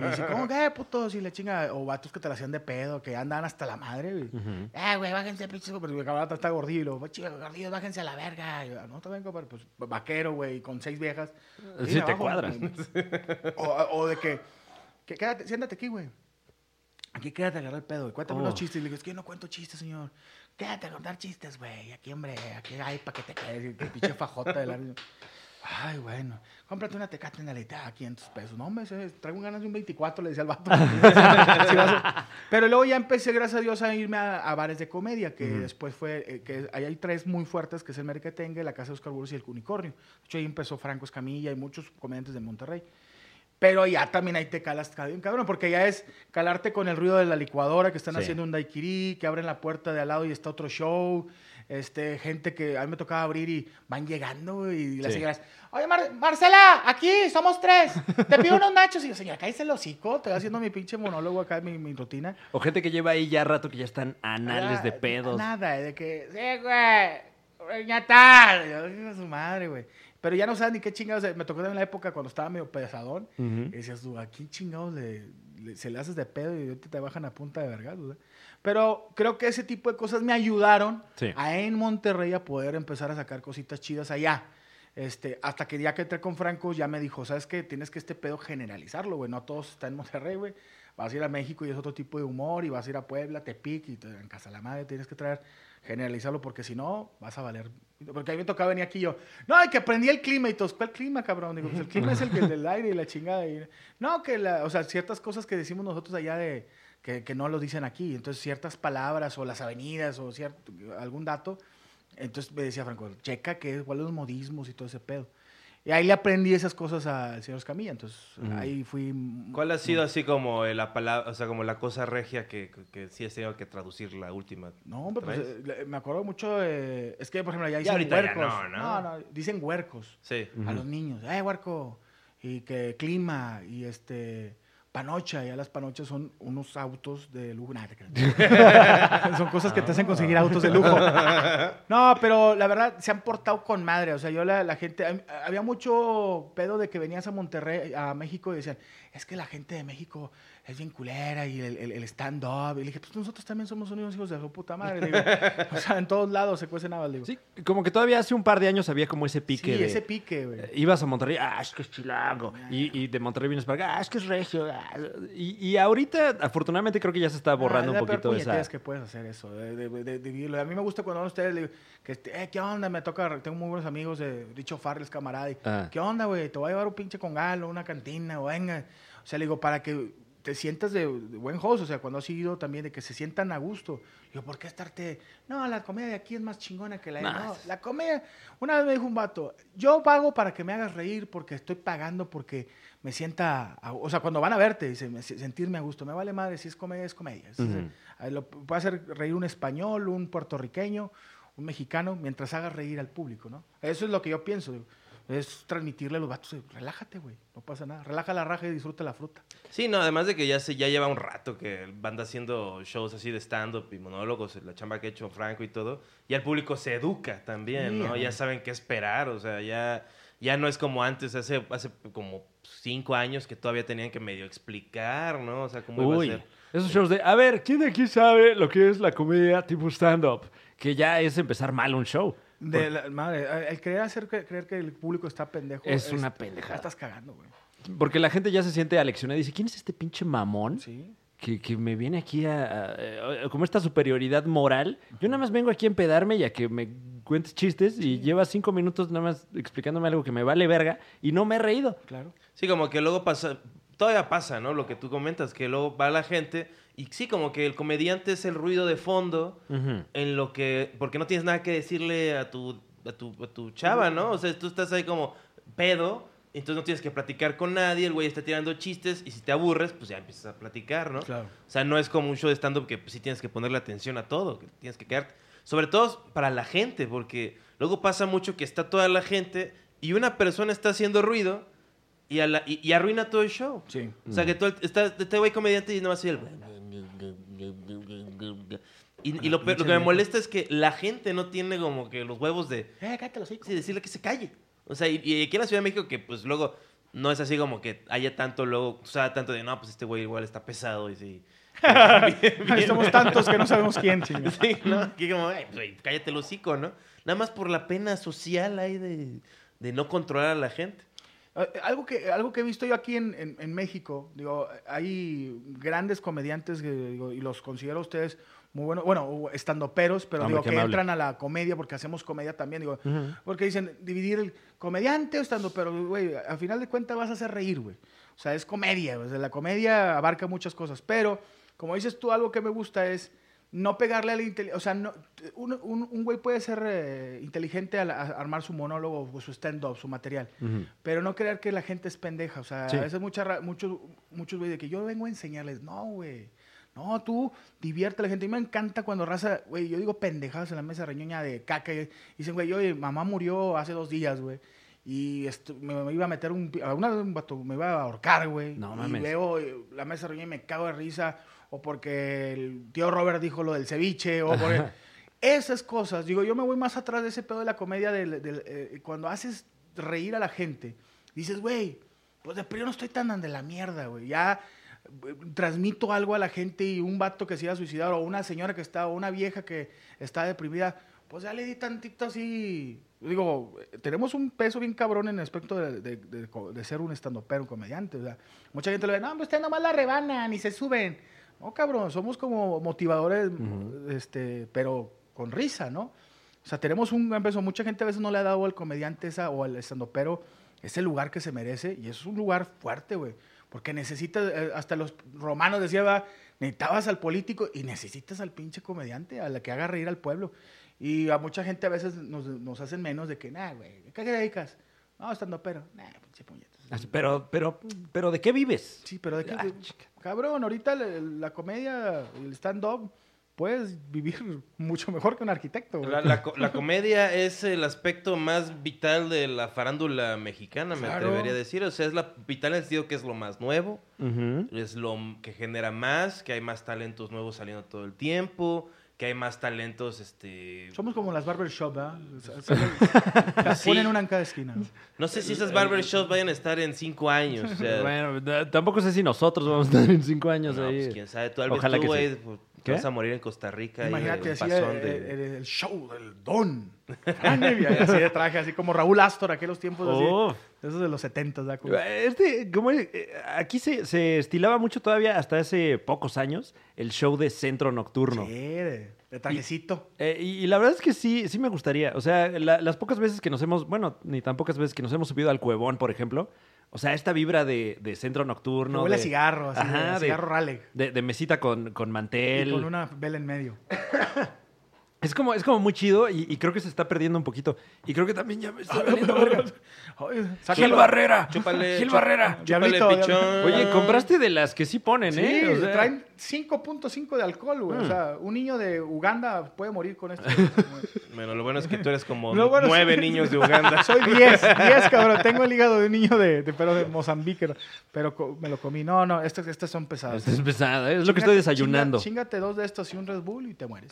y dice, ¿cómo que, puto? Si le chinga, o vatos que te la hacían de pedo, que andan hasta la madre, güey. Ujú. Ah, güey, bájense, pinches, pero el camarada está gordillo. y luego, "Chico, gordillos, bájense a la verga. Yo, no te vengo, pero pues vaquero, güey, con seis viejas. Sí me te cuadras. O, o de que, que quédate, siéntate aquí, güey. Aquí quédate a agarrar el pedo, güey. Cuéntame Oh. unos chistes. Y le digo, es que yo no cuento chistes, señor. Quédate a contar chistes, güey. Aquí, hombre, aquí hay para que te quedes. Que pinche fajota de la... Ay, bueno. Cómprate una tecate en la leite, ah, 500 pesos. No, hombre, ese- traigo ganas de un 24, le decía al vato. A- Pero luego ya empecé, gracias a Dios, a irme a, a bares de comedia, que después fue, eh, que ahí hay tres muy fuertes, que es el Merquetengue, la Casa de Oscar Burgos y el Unicornio. De hecho, ahí empezó Franco Escamilla y muchos comediantes de Monterrey. Pero ya también ahí te calas cabrón, porque ya es calarte con el ruido de la licuadora, que están Sí. haciendo un daiquiri, que abren la puerta de al lado y está otro show. Este, gente que a mí me tocaba abrir y van llegando y las Sí. señoras, oye Mar- Marcela, aquí somos tres, te pido unos nachos. Y yo, señora, cállese el hocico, estoy haciendo mi pinche monólogo acá, mi, mi rutina. O gente que lleva ahí ya rato que ya están anales de Ah, pedos. Nada, de que, sí, güey, ya tal. Y yo, "Hijo de su madre, güey. Pero ya no sabes ni qué chingados. Me tocó también la época cuando estaba medio pesadón. Y decías tú, ¿a quién chingados le, le- se le haces de pedo y ahorita te bajan a punta de vergas? Pero creo que ese tipo de cosas me ayudaron Sí. a en Monterrey a poder empezar a sacar cositas chidas allá. Este, hasta que ya que entré con Franco, ya me dijo, ¿sabes qué? Tienes que este pedo generalizarlo, güey. No todos están en Monterrey, güey. Vas a ir a México y es otro tipo de humor, y vas a ir a Puebla, Tepic, y te- en Casa la Madre tienes que traer, generalizarlo, porque si no, vas a valer. Porque a mí me tocaba venir aquí yo, no, y que aprendí el clima y todos, ¿cuál clima, cabrón? Digo, pues el clima es el del aire y la chingada. No, que la, o sea, ciertas cosas que decimos nosotros allá de, que, que no lo dicen aquí. Entonces, ciertas palabras o las avenidas o cierto, algún dato. Entonces me decía Franco, checa que cuáles los modismos y todo ese pedo. Y ahí le aprendí esas cosas al señor Escamilla. Entonces, ahí fui. ¿Cuál ha sido así como la palabra, o sea, como la cosa regia que, que sí has tenido que traducir la última? No, hombre, pues eh, me acuerdo mucho de... Es que, por ejemplo, allá Ya dicen ya huercos. no, ¿no? no, dicen huercos Sí. a los niños. ¡Eh, huerco! Y que clima y este... Panocha, ya las panochas son unos autos de lujo. Nah, son cosas que te hacen conseguir autos de lujo. No, pero la verdad se han portado con madre. O sea, yo la, la gente. hab- Había mucho pedo de que venías a Monterrey, a México y decían, es que la gente de México es bien culera y el, el- el stand-up. Y le dije, pues nosotros también somos unos hijos de su puta madre. Digo, o sea, en todos lados se cuecen habas. Digo, Sí, como que todavía hace un par de años había como ese pique Sí, de... ese pique, güey. eh, Ibas a Monterrey, ah, es que es chilango. Y, y de Monterrey vienes para acá, ah, es que es regio. ah. Y, y ahorita, afortunadamente, creo que ya se está borrando Ah, un poquito esa... que puedes hacer eso, de, de- de-. A mí me gusta cuando van ustedes, le digo, que este, eh, ¿qué onda? Me toca, tengo muy buenos amigos de Richo Farles, camarada. y, Ah. ¿Qué onda, güey? Te voy a llevar un pinche con galo, una cantina, o venga. O sea, le digo, para que te sientas de, de buen host, o sea, cuando has ido también, de que se sientan a gusto. Digo, ¿por qué estarte? No, la comida de aquí es más chingona que la de... Nah. No, la comida... Una vez me dijo un vato, yo pago para que me hagas reír porque estoy pagando porque me sienta... a- o sea, cuando van a verte, dice, me- sentirme a gusto. Me vale madre, si es comedia, es comedia. Ujú. eh, lo- puede hacer reír un español, un puertorriqueño, un mexicano, mientras hagas reír al público, ¿no? Eso es lo que yo pienso. digo, Es transmitirle a los vatos, eh, relájate, güey, no pasa nada. Relaja la raja y disfruta la fruta. Sí, no, además de que ya se ya lleva un rato que banda haciendo shows así de stand-up y monólogos, la chamba que ha hecho Franco y todo, ya el público se educa también, Sí, ¿no? Ya saben qué esperar, o sea, ya, ya no es como antes, hace, hace como cinco años que todavía tenían que medio explicar, ¿no? O sea, cómo Uy, iba a ser. esos shows de, a ver, ¿quién de aquí sabe lo que es la comedia tipo stand-up? Que ya es empezar mal un show. De la- madre, el creer hacer creer que el público está pendejo Es una pendejada. Estás cagando, güey. Porque la gente ya se siente aleccionada y dice, ¿quién es este pinche mamón? Sí. Que, que me viene aquí a, a- a- como esta superioridad moral. Yo nada más vengo aquí a empedarme y a que me cuentes chistes y llevas cinco minutos nada más explicándome algo que me vale verga y no me he reído. Claro. Sí, como que luego pasa, todavía pasa, ¿no? Lo que tú comentas, que luego va la gente y sí, como que el comediante es el ruido de fondo en lo que... Porque no tienes nada que decirle a tu, a tu, a tu chava, ¿no? O sea, tú estás ahí como pedo, entonces no tienes que platicar con nadie, el güey está tirando chistes y si te aburres, pues ya empiezas a platicar, ¿no? Claro. O sea, no es como un show de stand-up que pues, sí tienes que ponerle atención a todo, que tienes que quedarte. Sobre todo para la gente, porque luego pasa mucho que está toda la gente y una persona está haciendo ruido y, a la- y- y arruina todo el show. Sí. O sea, que todo el- está este güey comediante y no va a el... Y, y lo, que me molesta es que la gente no tiene como que los huevos de Eh, cállate los hijos. sí, decirle que se calle. O sea, y, y aquí en la Ciudad de México que pues luego no es así como que haya tanto luego, o sea, tanto de, no, pues este güey igual está pesado y sí. Somos tantos que no sabemos quién, chinga. Sí, ¿no? Aquí como, "Ay, pues, cállate el hocico, ¿no? Nada más por la pena social ahí de, de no controlar a la gente. Eh, Algo que, algo que he visto yo aquí en, en- en México, digo, hay grandes comediantes que, digo, y los considero a ustedes muy buenos, bueno, estando peros, pero Hombre, digo que amable. entran a la comedia porque hacemos comedia también, digo, porque dicen dividir el comediante o estando pero, güey, al final de cuentas vas a hacer reír, güey. O sea, es comedia, o sea, la comedia abarca muchas cosas, pero como dices tú, algo que me gusta es no pegarle a la inteligencia, o sea, no, un, un- un güey puede ser eh, inteligente al armar su monólogo o su stand-up, su material, pero no creer que la gente es pendeja. O sea, Sí. a veces mucha muchos, muchos güey de que yo vengo a enseñarles. No, güey. No, tú divierte a la gente. Y me encanta cuando raza, güey, yo digo pendejadas en la mesa reñoña de caca. Y dicen, güey, oye, mamá murió hace dos días, güey. Y esto- me, me iba a meter un... Una vez un vato me iba a ahorcar, güey. No y mames. veo eh, la mesa reñoña y me cago de risa. O porque el tío Robert dijo lo del ceviche. O porque... Esas cosas, digo, yo me voy más atrás de ese pedo de la comedia, del, del, eh, cuando haces reír a la gente, dices, güey, pues de primero no estoy tan de la mierda, güey, ya eh, transmito algo a la gente y un vato que se iba a suicidar o una señora que está, o una vieja que está deprimida, pues ya le di tantito así, digo, eh, tenemos un peso bien cabrón en el aspecto de, de- de de ser un estandopero, un comediante, o sea, mucha gente le ve, no, pues ustedes nomás la rebanan y se suben. No, cabrón, somos como motivadores, este, pero con risa, ¿no? O sea, tenemos un gran peso. Mucha gente a veces no le ha dado al comediante esa o al estandopero ese lugar que se merece. Y es un lugar fuerte, güey. Porque necesitas, eh, hasta los romanos decían, va, necesitabas al político y necesitas al pinche comediante, a la que haga reír al pueblo. Y a mucha gente a veces nos, nos hacen menos de que, nah, güey, ¿a ¿qué te dedicas? No, estandopero. Nah, pinche puñetas. Así, Pero, pero, pero, ¿de qué vives? Sí, pero de qué, Ah, cabrón, ahorita la, la comedia, el stand-up, puedes vivir mucho mejor que un arquitecto. La, la co- la comedia es el aspecto más vital de la farándula mexicana, me Claro. atrevería a decir. O sea, es la vital en el sentido que es lo más nuevo, es lo que genera más, que hay más talentos nuevos saliendo todo el tiempo, que hay más talentos, este... Somos como las barbershop, ¿verdad? O sea, Las Sí. ponen una en cada esquina. No sé si esas barbershops vayan a estar en cinco años. O sea, Bueno, tampoco sé si nosotros vamos a estar en cinco años no, ahí. pues, quién sabe. Tú, Ojalá tú, que sí. Te ¿Qué? vas a morir en Costa Rica. y Imagínate el así el, pasón de- el- el show del don. Y así de traje, así como Raúl Astor, aquellos tiempos así. Oh. Esos de los 70, ¿verdad? Como- Este, como eh, aquí se, se estilaba mucho todavía hasta hace pocos años el show de centro nocturno. Sí, de, de trajecito. Eh, y, y la verdad es que sí, sí me gustaría. O sea, la- las pocas veces que nos hemos, bueno, ni tan pocas veces que nos hemos subido al cuevón, por ejemplo. O sea, esta vibra de, de centro nocturno. No, huele a de- cigarro, así, Ajá, de, cigarro rale. De, de mesita con, con mantel. Y con una vela en medio. Es como, es como muy chido y, y creo que se está perdiendo un poquito. Y creo que también ya me está valiendo verga. Gil. Barrera. Chúpale, Gil Barrera. Chúpale, Diablito, pichón. Oye, compraste de las que sí ponen, Sí, ¿eh? O sea, traen 5.5 de alcohol, güey. O Mm. sea, un niño de Uganda puede morir con esto. Bueno, lo bueno es que tú eres como es- nueve niños de Uganda. Soy 10, 10, cabrón. Tengo el hígado de un niño de, de, pero de Mozambique, pero co- me lo comí. No, no, estas, estas son pesadas. Esta es pesada, ¿eh? es lo que estoy desayunando. chinga- Chingate dos de estos y un Red Bull y te mueres.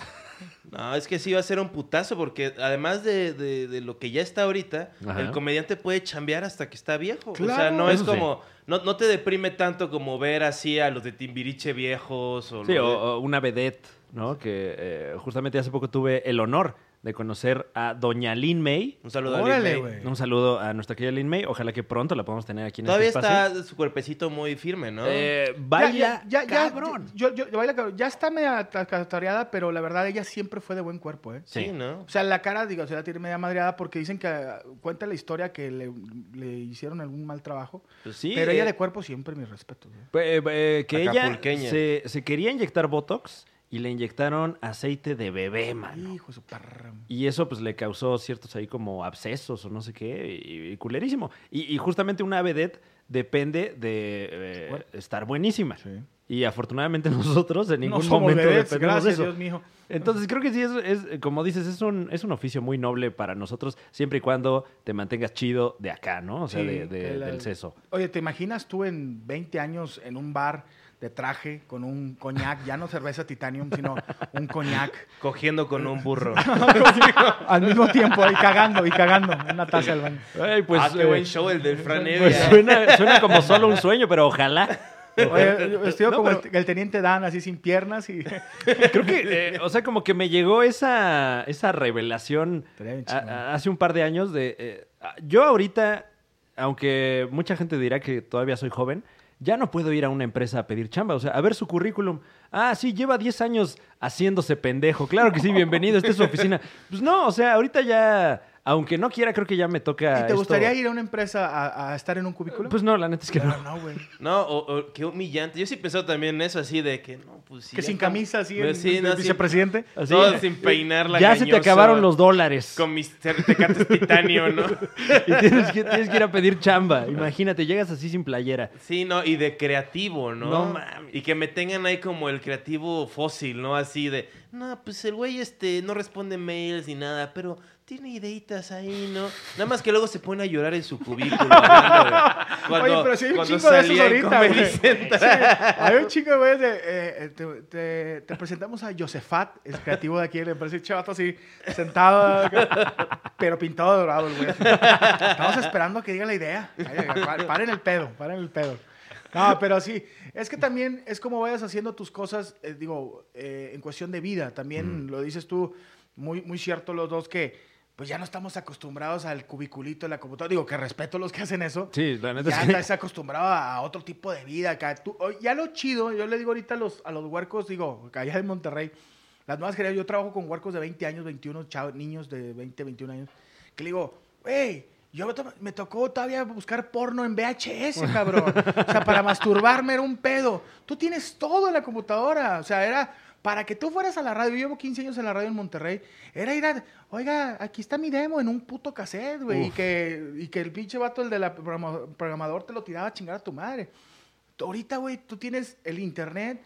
No, es que sí va a ser un putazo porque además de, de- de lo que ya está ahorita, Ajá. el comediante puede chambear hasta que está viejo. o sea, no es sí. como... No, no te deprime tanto como ver así a los de Timbiriche viejos o... Sí, lo o, de- o una vedette, ¿no? Que eh, justamente hace poco tuve el honor de conocer a doña Lin May. Un saludo a Órale, Lin May. Un saludo a nuestra querida Lin May. Ojalá que pronto la podamos tener aquí en Todavía este espacio. está su cuerpecito muy firme, ¿no? Eh, baila Ya, ya, ya, cabrón. Yo, yo- yo baila cabrón. Ya está media tacatoriada, pero la verdad ella siempre fue de buen cuerpo, ¿eh? sí, sí. ¿no? O sea, la cara, digo, se la tiene media madreada porque dicen que ah, cuenta la historia que le, le hicieron algún mal trabajo. Pues sí, pero ella eh, de cuerpo siempre mis respetos. ¿eh? eh, eh, que ella se, se quería inyectar Botox y le inyectaron aceite de bebé, mano. Hijo de su perra. Y eso pues le causó ciertos ahí como abscesos o no sé qué, y, y culerísimo. Y, y justamente una vedette depende de eh, estar buenísima. Sí. Y afortunadamente nosotros en ningún No somos momento vedettes, dependemos gracias de eso. Dios mío. Entonces creo que sí, es, es, como dices, es un, es un oficio muy noble para nosotros, siempre y cuando te mantengas chido de acá, ¿no? O sea, Sí, de, de- la- del seso. Oye, ¿te imaginas tú en 20 años en un bar de traje con un coñac, ya no cerveza titanium, sino un coñac, Cogiendo con un burro. al mismo tiempo ahí cagando y cagando en una taza del baño? Ay, pues, ah, qué eh, buen show el del Fran pues suena, suena como solo un sueño, pero ojalá. Oye, vestido No, como pero- el, el teniente Dan, así sin piernas y... Creo que, eh, o sea, como que me llegó esa, esa revelación a- a- hace un par de años de... eh, yo ahorita, aunque mucha gente dirá que todavía soy joven, ya no puedo ir a una empresa a pedir chamba. O sea, a ver su currículum. Ah, sí, lleva 10 años haciéndose pendejo. Claro que sí, bienvenido, esta es su oficina. Pues no, o sea, ahorita ya, aunque no quiera, creo que ya me toca... ¿Y te esto- gustaría ir a una empresa a, a estar en un cubículo? Pues no, la neta es que no. Claro, no, güey. No, o, o qué humillante. Yo sí pensé también en eso, así de que, no, pues sí. Que sin como- camisa, así, Pero en, sí, no, el sin- vicepresidente. Así. Todo sin peinar la ya se te acabaron los dólares. Con mis te- tecates titanio, ¿no? Y tienes que, tienes que ir a pedir chamba. Imagínate, llegas así sin playera. Sí, no, y de creativo, ¿no? No mames. Y que me tengan ahí como el creativo fósil, ¿no? Así de, no, pues el güey este no responde mails ni nada, pero tiene ideitas ahí, ¿no? Nada más que luego se pone a llorar en su cubículo. Cuando, Oye, pero sí hay un chingo de esos ahorita, güey. Hay un chico, güey, de... eh, te, te- te presentamos a Josefat, el creativo de aquí, le parece chavato así, sentado, pero pintado de dorado el güey. Estamos esperando a que diga la idea. Paren el pedo, paren el pedo. No, pero sí, es que también es como vayas haciendo tus cosas, eh, digo, eh, en cuestión de vida. También lo dices tú, muy, muy cierto los dos, que pues ya no estamos acostumbrados al cubiculito de la computadora. Digo, que respeto a los que hacen eso. Sí, la neta Ya que... estás acostumbrado a otro tipo de vida. Acá. Tú- ya lo chido, yo le digo ahorita a los, a los huercos, digo, acá allá en Monterrey, las nuevas generaciones, yo trabajo con huercos de 20 años, 21 chavos, niños de 20, 21 años, que le digo, hey, yo me tocó todavía buscar porno en VHS, cabrón. O sea, para masturbarme era un pedo. Tú tienes todo en la computadora. O sea, era para que tú fueras a la radio. Yo llevo 15 años en la radio en Monterrey. Era ir a, oiga, aquí está mi demo en un puto cassette, güey. Y que, y que el pinche vato, el del programador, te lo tiraba a chingar a tu madre. Ahorita, güey, tú tienes el internet,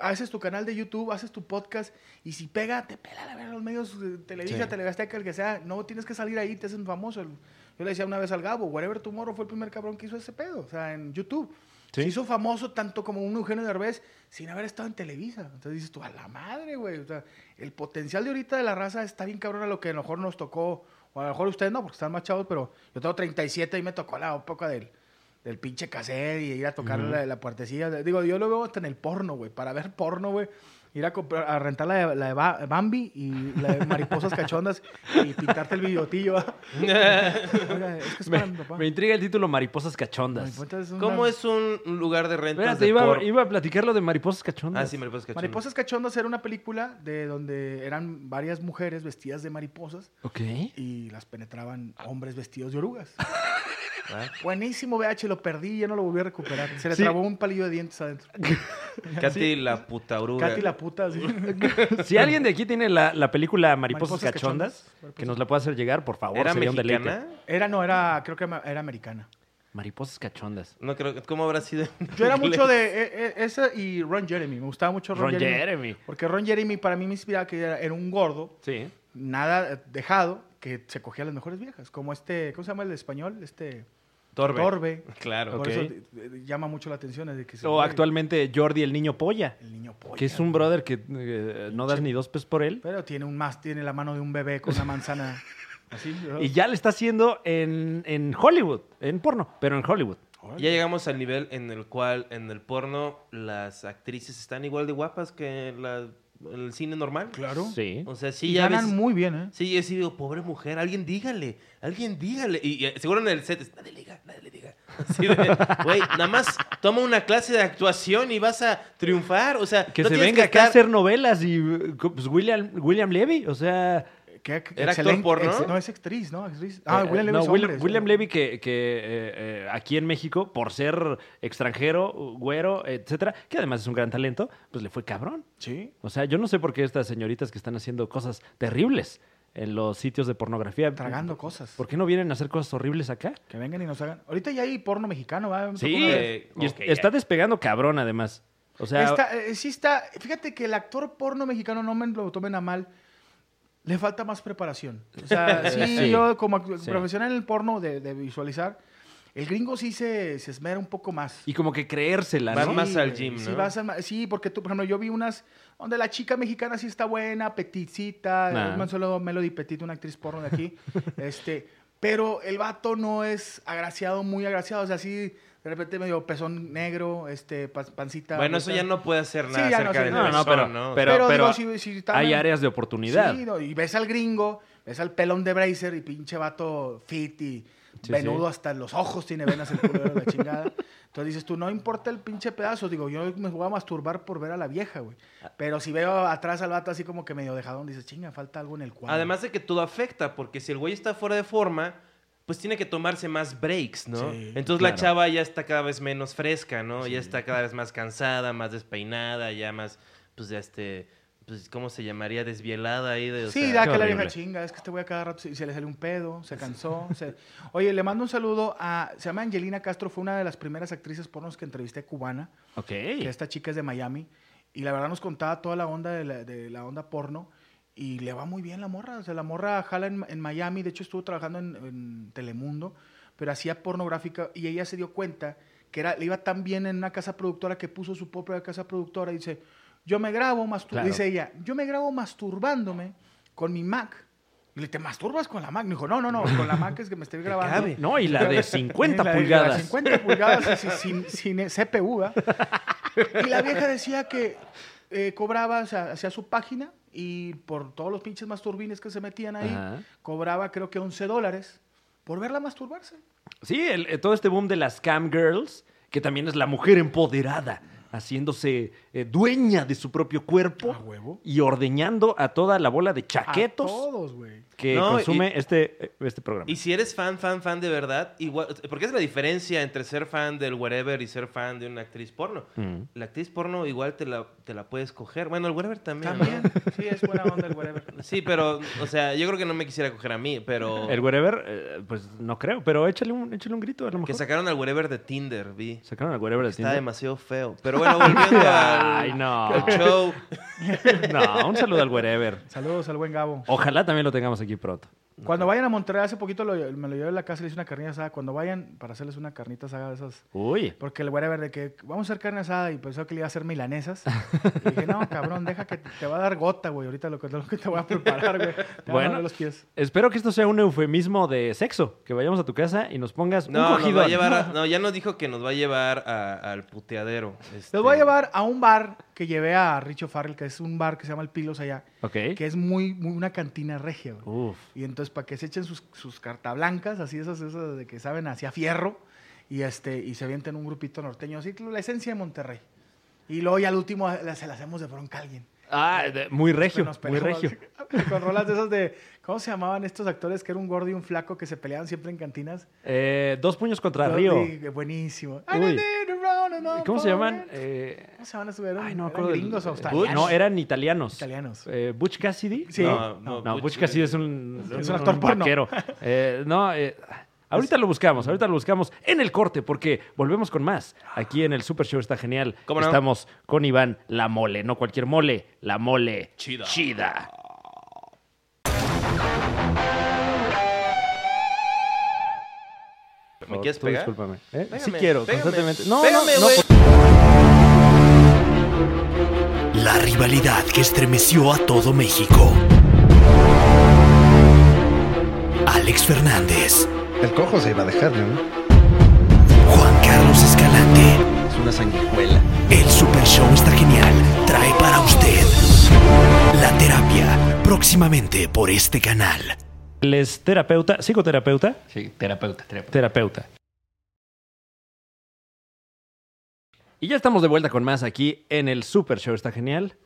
haces tu canal de YouTube, haces tu podcast, y si pega, te pela la verga los medios de Televisa, Sí. Telegasteca, el que sea. No tienes que salir ahí, te hacen famoso. Yo le decía una vez al Gabo, Whatever Tomorrow fue el primer cabrón que hizo ese pedo, o sea, en YouTube. Sí. Se hizo famoso tanto como un Eugenio Derbez sin haber estado en Televisa. Entonces dices tú, a la madre, güey. O sea, el potencial de ahorita de la raza está bien cabrón a lo que a lo mejor nos tocó, o a lo mejor ustedes no, porque están más chavos, pero yo tengo 37 y me tocó la época del, del pinche cassette y ir a tocar la, la puertecilla. Digo, yo lo veo hasta en el porno, güey. Para ver porno, güey. Ir a, comprar- a rentar la de, la de Ba- Bambi y la de mariposas cachondas y pintarte el. Oiga, es que es Me, para mi papá. me intriga el título Mariposas Cachondas. Mariposas es una- ¿Cómo es un lugar de rentas Espérate, de iba, iba a platicar lo de Mariposas Cachondas. Ah, sí, mariposas cachondas. Mariposas Cachondas era una película de donde eran varias mujeres vestidas de mariposas Ok. y las penetraban hombres vestidos de orugas. Buenísimo, VH, lo perdí y ya no lo volví a recuperar. Se le Sí. trabó un palillo de dientes adentro. Katy la puta oruga. Katy la puta, así. Si alguien de aquí tiene la, la película Mariposas, Mariposas Cachondas, Cachondas. que nos la pueda hacer llegar, por favor. ¿Era sería un deleite. mexicana? Era, no, era, creo que era americana. Mariposas Cachondas. No creo. ¿Cómo habrá sido? Yo era mucho de eh, eh, esa y Ron Jeremy. Me gustaba mucho Ron, Ron Jeremy. Jeremy. Porque Ron Jeremy para mí me inspiraba que era, era un gordo, Sí. nada dejado, que se cogía a las mejores viejas. Como este, ¿cómo se llama el español? Este... Torbe. Torbe. Claro. Por Ok. eso llama mucho la atención. es de que se- O actualmente Jordi el niño polla, El niño polla. que es un brother que eh, no das ni dos pesos por él. Pero tiene un más, tiene la mano de un bebé con una manzana así. ¿no? Y ya le está haciendo en, en Hollywood, en porno, pero en Hollywood. Ya llegamos al nivel en el cual en el porno las actrices están igual de guapas que las el cine normal. Claro. Sí. O sea, sí, y ya ganan ves- muy bien, ¿eh? Sí, yo sí digo, pobre mujer, alguien dígale, alguien dígale. Y, y seguro en el set, es, nadie le diga, nadie le diga. Así de, güey, nada más toma una clase de actuación y vas a triunfar. O sea, Que no se venga que acá a estar- hacer novelas y pues, William, William Levy, o sea... ¿Qué- qué ¿Era actor excelente- porno? ex- no, es actriz, ¿no? Actriz. Ah, eh, William Levy no, es William. Levy que, que, eh, eh, aquí en México, por ser extranjero, güero, etcétera, que además es un gran talento, pues le fue cabrón. Sí. O sea, yo no sé por qué estas señoritas que están haciendo cosas terribles en los sitios de pornografía. Tragando cosas. ¿Por qué no vienen a hacer cosas horribles acá? Que vengan y nos hagan. Ahorita ya hay porno mexicano, ¿va? Sí. Eh, y está despegando cabrón además. O sea, Está, eh, sí está. Fíjate que el actor porno mexicano, no me lo tomen a mal, le falta más preparación. O sea, sí, Sí. yo como Sí. profesional en el porno de, de visualizar, el gringo sí se, se esmera un poco más. y como que creérsela, Van ¿no? más al gym, sí, ¿no? vas al sí, porque tú, por ejemplo, yo vi unas donde la chica mexicana sí está buena, peticita, Nah. no solo Melody Petit, una actriz porno de aquí, este, pero el vato no es agraciado, muy agraciado, o sea, sí, de repente medio pezón negro, este, pa- pancita. Bueno, eso ya no puede hacer Sí, nada ya no, sí, del no, no, pezón, pero- ¿no? pero- Pero, pero digo, si, Hay áreas de oportunidad. Sí, no, y ves al gringo, ves al pelón de Bracer y pinche vato fit y Sí, venudo sí. hasta los ojos tiene venas el culo de la chingada. Entonces dices tú, no importa el pinche pedazo. Digo, yo me voy a masturbar por ver a la vieja, güey. Pero si veo atrás al vato así como que medio dejadón, dices, chinga, falta algo en el cuadro. Además de que todo afecta, porque si el güey está fuera de forma, pues tiene que tomarse más breaks, ¿no? Sí, Entonces la chava ya está cada vez menos fresca, ¿no? Ya está cada vez más cansada, más despeinada, ya más, pues ya este, pues ¿cómo se llamaría? Desvielada ahí de... o Sí, sea, da que la vieja chinga, es que este güey a cada rato se, se le sale un pedo, se cansó. se- Oye, le mando un saludo a, se llama Angelina Castro, fue una de las primeras actrices pornos que entrevisté cubana. Ok. que esta chica es de Miami y la verdad nos contaba toda la onda de la, de la onda porno y le va muy bien la morra, o sea, la morra jala en, en Miami, de hecho estuvo trabajando en, en Telemundo, pero hacía pornográfica y ella se dio cuenta que era, le iba tan bien en una casa productora que puso su propia casa productora y dice, yo me grabo, mastur Claro. dice ella, yo me grabo masturbándome con mi Mac. Y le te masturbas con la Mac. Me dijo, no, no, no, con la Mac es que me estoy grabando. cabe. No, y la de 50 La de- la de pulgadas. 50 pulgadas sí, sin, sin CPU, ¿va? Y la vieja decía que eh, cobraba, o sea, hacía su página y por todos los pinches masturbines que se metían ahí, Ajá. cobraba creo que 11 dólares por verla masturbarse. Sí, el- eh, todo este boom de las cam girls, que también es la mujer empoderada, haciéndose eh, dueña de su propio cuerpo A huevo. y ordeñando a toda la bola de A chaquetos todos, güey. Que No, consume este, eh, este programa. Y si eres fan, fan, fan de verdad, igual, porque es la diferencia entre ser fan del whatever y ser fan de una actriz porno. Mm. La actriz porno igual te la, te la puedes coger. Bueno, el whatever también. ¿no? También. Sí, es buena onda el whatever. Sí, pero, o sea, yo creo que no me quisiera coger a mí, pero... El wherever, eh, pues no creo, pero échale un, échale un grito a lo mejor. Que sacaron al whatever de Tinder, vi. Sacaron al wherever de Está Tinder. demasiado feo. Pero bueno, volviendo al, Ay, no. al show. No, un saludo al wherever. Saludos al buen Gabo. Ojalá también lo tengamos aquí pronto. Cuando vayan a Monterrey, hace poquito lo- me lo llevé a la casa y le hice una carnita asada. Cuando vayan, para hacerles una carnita asada de esas. Uy. Porque el whatever de que vamos a hacer carne asada y pensó que le iba a hacer milanesas. Y dije, no, cabrón, deja que te va a dar gota, güey. Ahorita lo que, lo que te voy a preparar, güey. Te a Bueno. doler los pies. Espero que esto sea un eufemismo de sexo. Que vayamos a tu casa y nos pongas un No, nos cogido. va a llevar a- no, ya nos dijo que nos va a llevar a- al puteadero. Este, Les voy a llevar a un bar que llevé a Richo Farrell, que es un bar que se llama El Pilos allá, que es muy, muy una cantina regia. Uf. Y entonces para que se echen sus, sus cartablancas, así esas, esas de que saben hacia fierro, y este, y se avienten un grupito norteño, así la esencia de Monterrey. Y luego ya al último la- se la hacemos de bronca a alguien. Ah, de- muy regio, muy regio. Con rolas de esas de, ¿cómo se llamaban estos actores que era un gordo y un flaco que se peleaban siempre en cantinas? Eh, dos puños contra Yo Río. dije, buenísimo. Uy. ¿Cómo ¿Cómo se llaman? Eh, ¿Cómo se llaman? Eran, ay, no eran gringos o australianos. No, eran italianos. Italianos. Eh, Butch Cassidy. Sí. No, No, No, Butch Cassidy es un, Es un actor porno. vaquero. Eh, no, eh, ahorita lo buscamos, ahorita lo buscamos en el corte porque volvemos con más. Aquí en el Super Show está genial. ¿Cómo no? Estamos con Iván La Mole, no cualquier mole, La Mole Chida. Chida. ¿Me quieres Tú pegar? Discúlpame. ¿eh? Pégame, sí quiero, pégame. constantemente. No, Pégame, no. La rivalidad que estremeció a todo México. Alex Fernández, El cojo se iba a dejar, ¿no? Juan Carlos Escalante, Es una sanguijuela. El Super Show está genial. Trae para usted la terapia próximamente por este canal. Él es terapeuta, psicoterapeuta, Sí, terapeuta, terapeuta. terapeuta. Y ya estamos de vuelta con más aquí en el Super Show. ¿Está genial?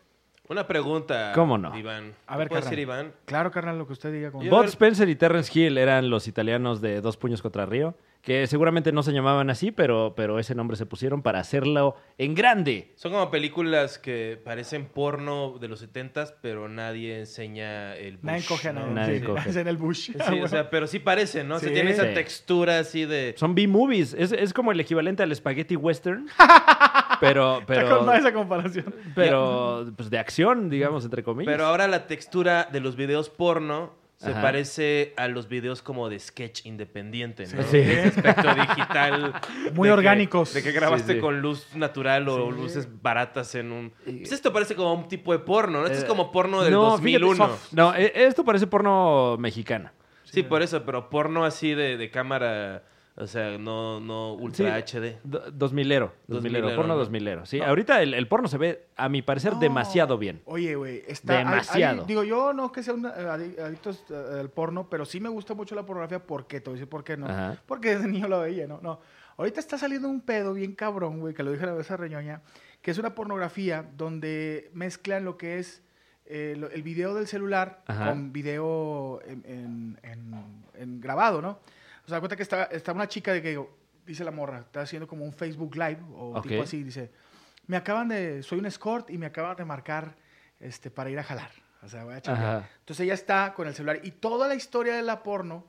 Una pregunta. ¿Cómo no? Iván. A ver, ¿Puedo carnal. decir Iván? Claro, carnal, lo que usted diga. como- Bud Spencer y Terrence Hill eran los italianos de Dos Puños contra Río, que seguramente no se llamaban así, pero, pero ese nombre se pusieron para hacerlo en grande. Son como películas que parecen porno de los 70s, pero nadie enseña el bush. Nadie coge a ¿no? nadie. Nadie sí, coge. Es en el bush. Sí, o sea, pero sí parecen, ¿no? O Sí. tiene esa Sí. textura así de... Son B-movies, es, es como el equivalente al spaghetti western, pero, pero, esa comparación. pero pues de acción, digamos, entre comillas. Pero ahora la textura de los videos porno se Ajá. parece a los videos como de sketch independiente, ¿no? Sí. Ese aspecto digital. Muy de que- orgánicos. de que grabaste Sí, sí. con luz natural o Sí. luces baratas en un... Pues esto parece como un tipo de porno, ¿no? Esto es Eh, como porno del no, fíjate, 2001. soft. No, e- esto parece porno mexicano. Sí, por eso, pero porno así de, de cámara, o sea, no, no ultra Sí. HD. Do- Dos milero, dos milero, milero, porno ¿no? dos milero. Sí, ahorita el, el porno se ve, a mi parecer, No. demasiado bien. Oye, güey, está... hay- hay- Demasiado. digo, yo no que sea un eh, adi- adicto eh, al porno, pero sí me gusta mucho la pornografía. ¿Por qué? Te voy a decir por qué no. Ajá. Porque desde niño lo veía, ¿no? No. Ahorita está saliendo un pedo bien cabrón, güey, que lo dije la vez a Reñoña, que es una pornografía donde mezclan lo que es eh, lo- el video del celular Ajá. con video en, en- en- en grabado, ¿no? O sea, da cuenta que está, está una chica de que, dice la morra, está haciendo como un Facebook Live o Ok. tipo así, dice, me acaban de, soy un escort y me acaban de marcar este, para ir a jalar. O sea, voy a. Ajá. Entonces ella está con el celular y toda la historia de la porno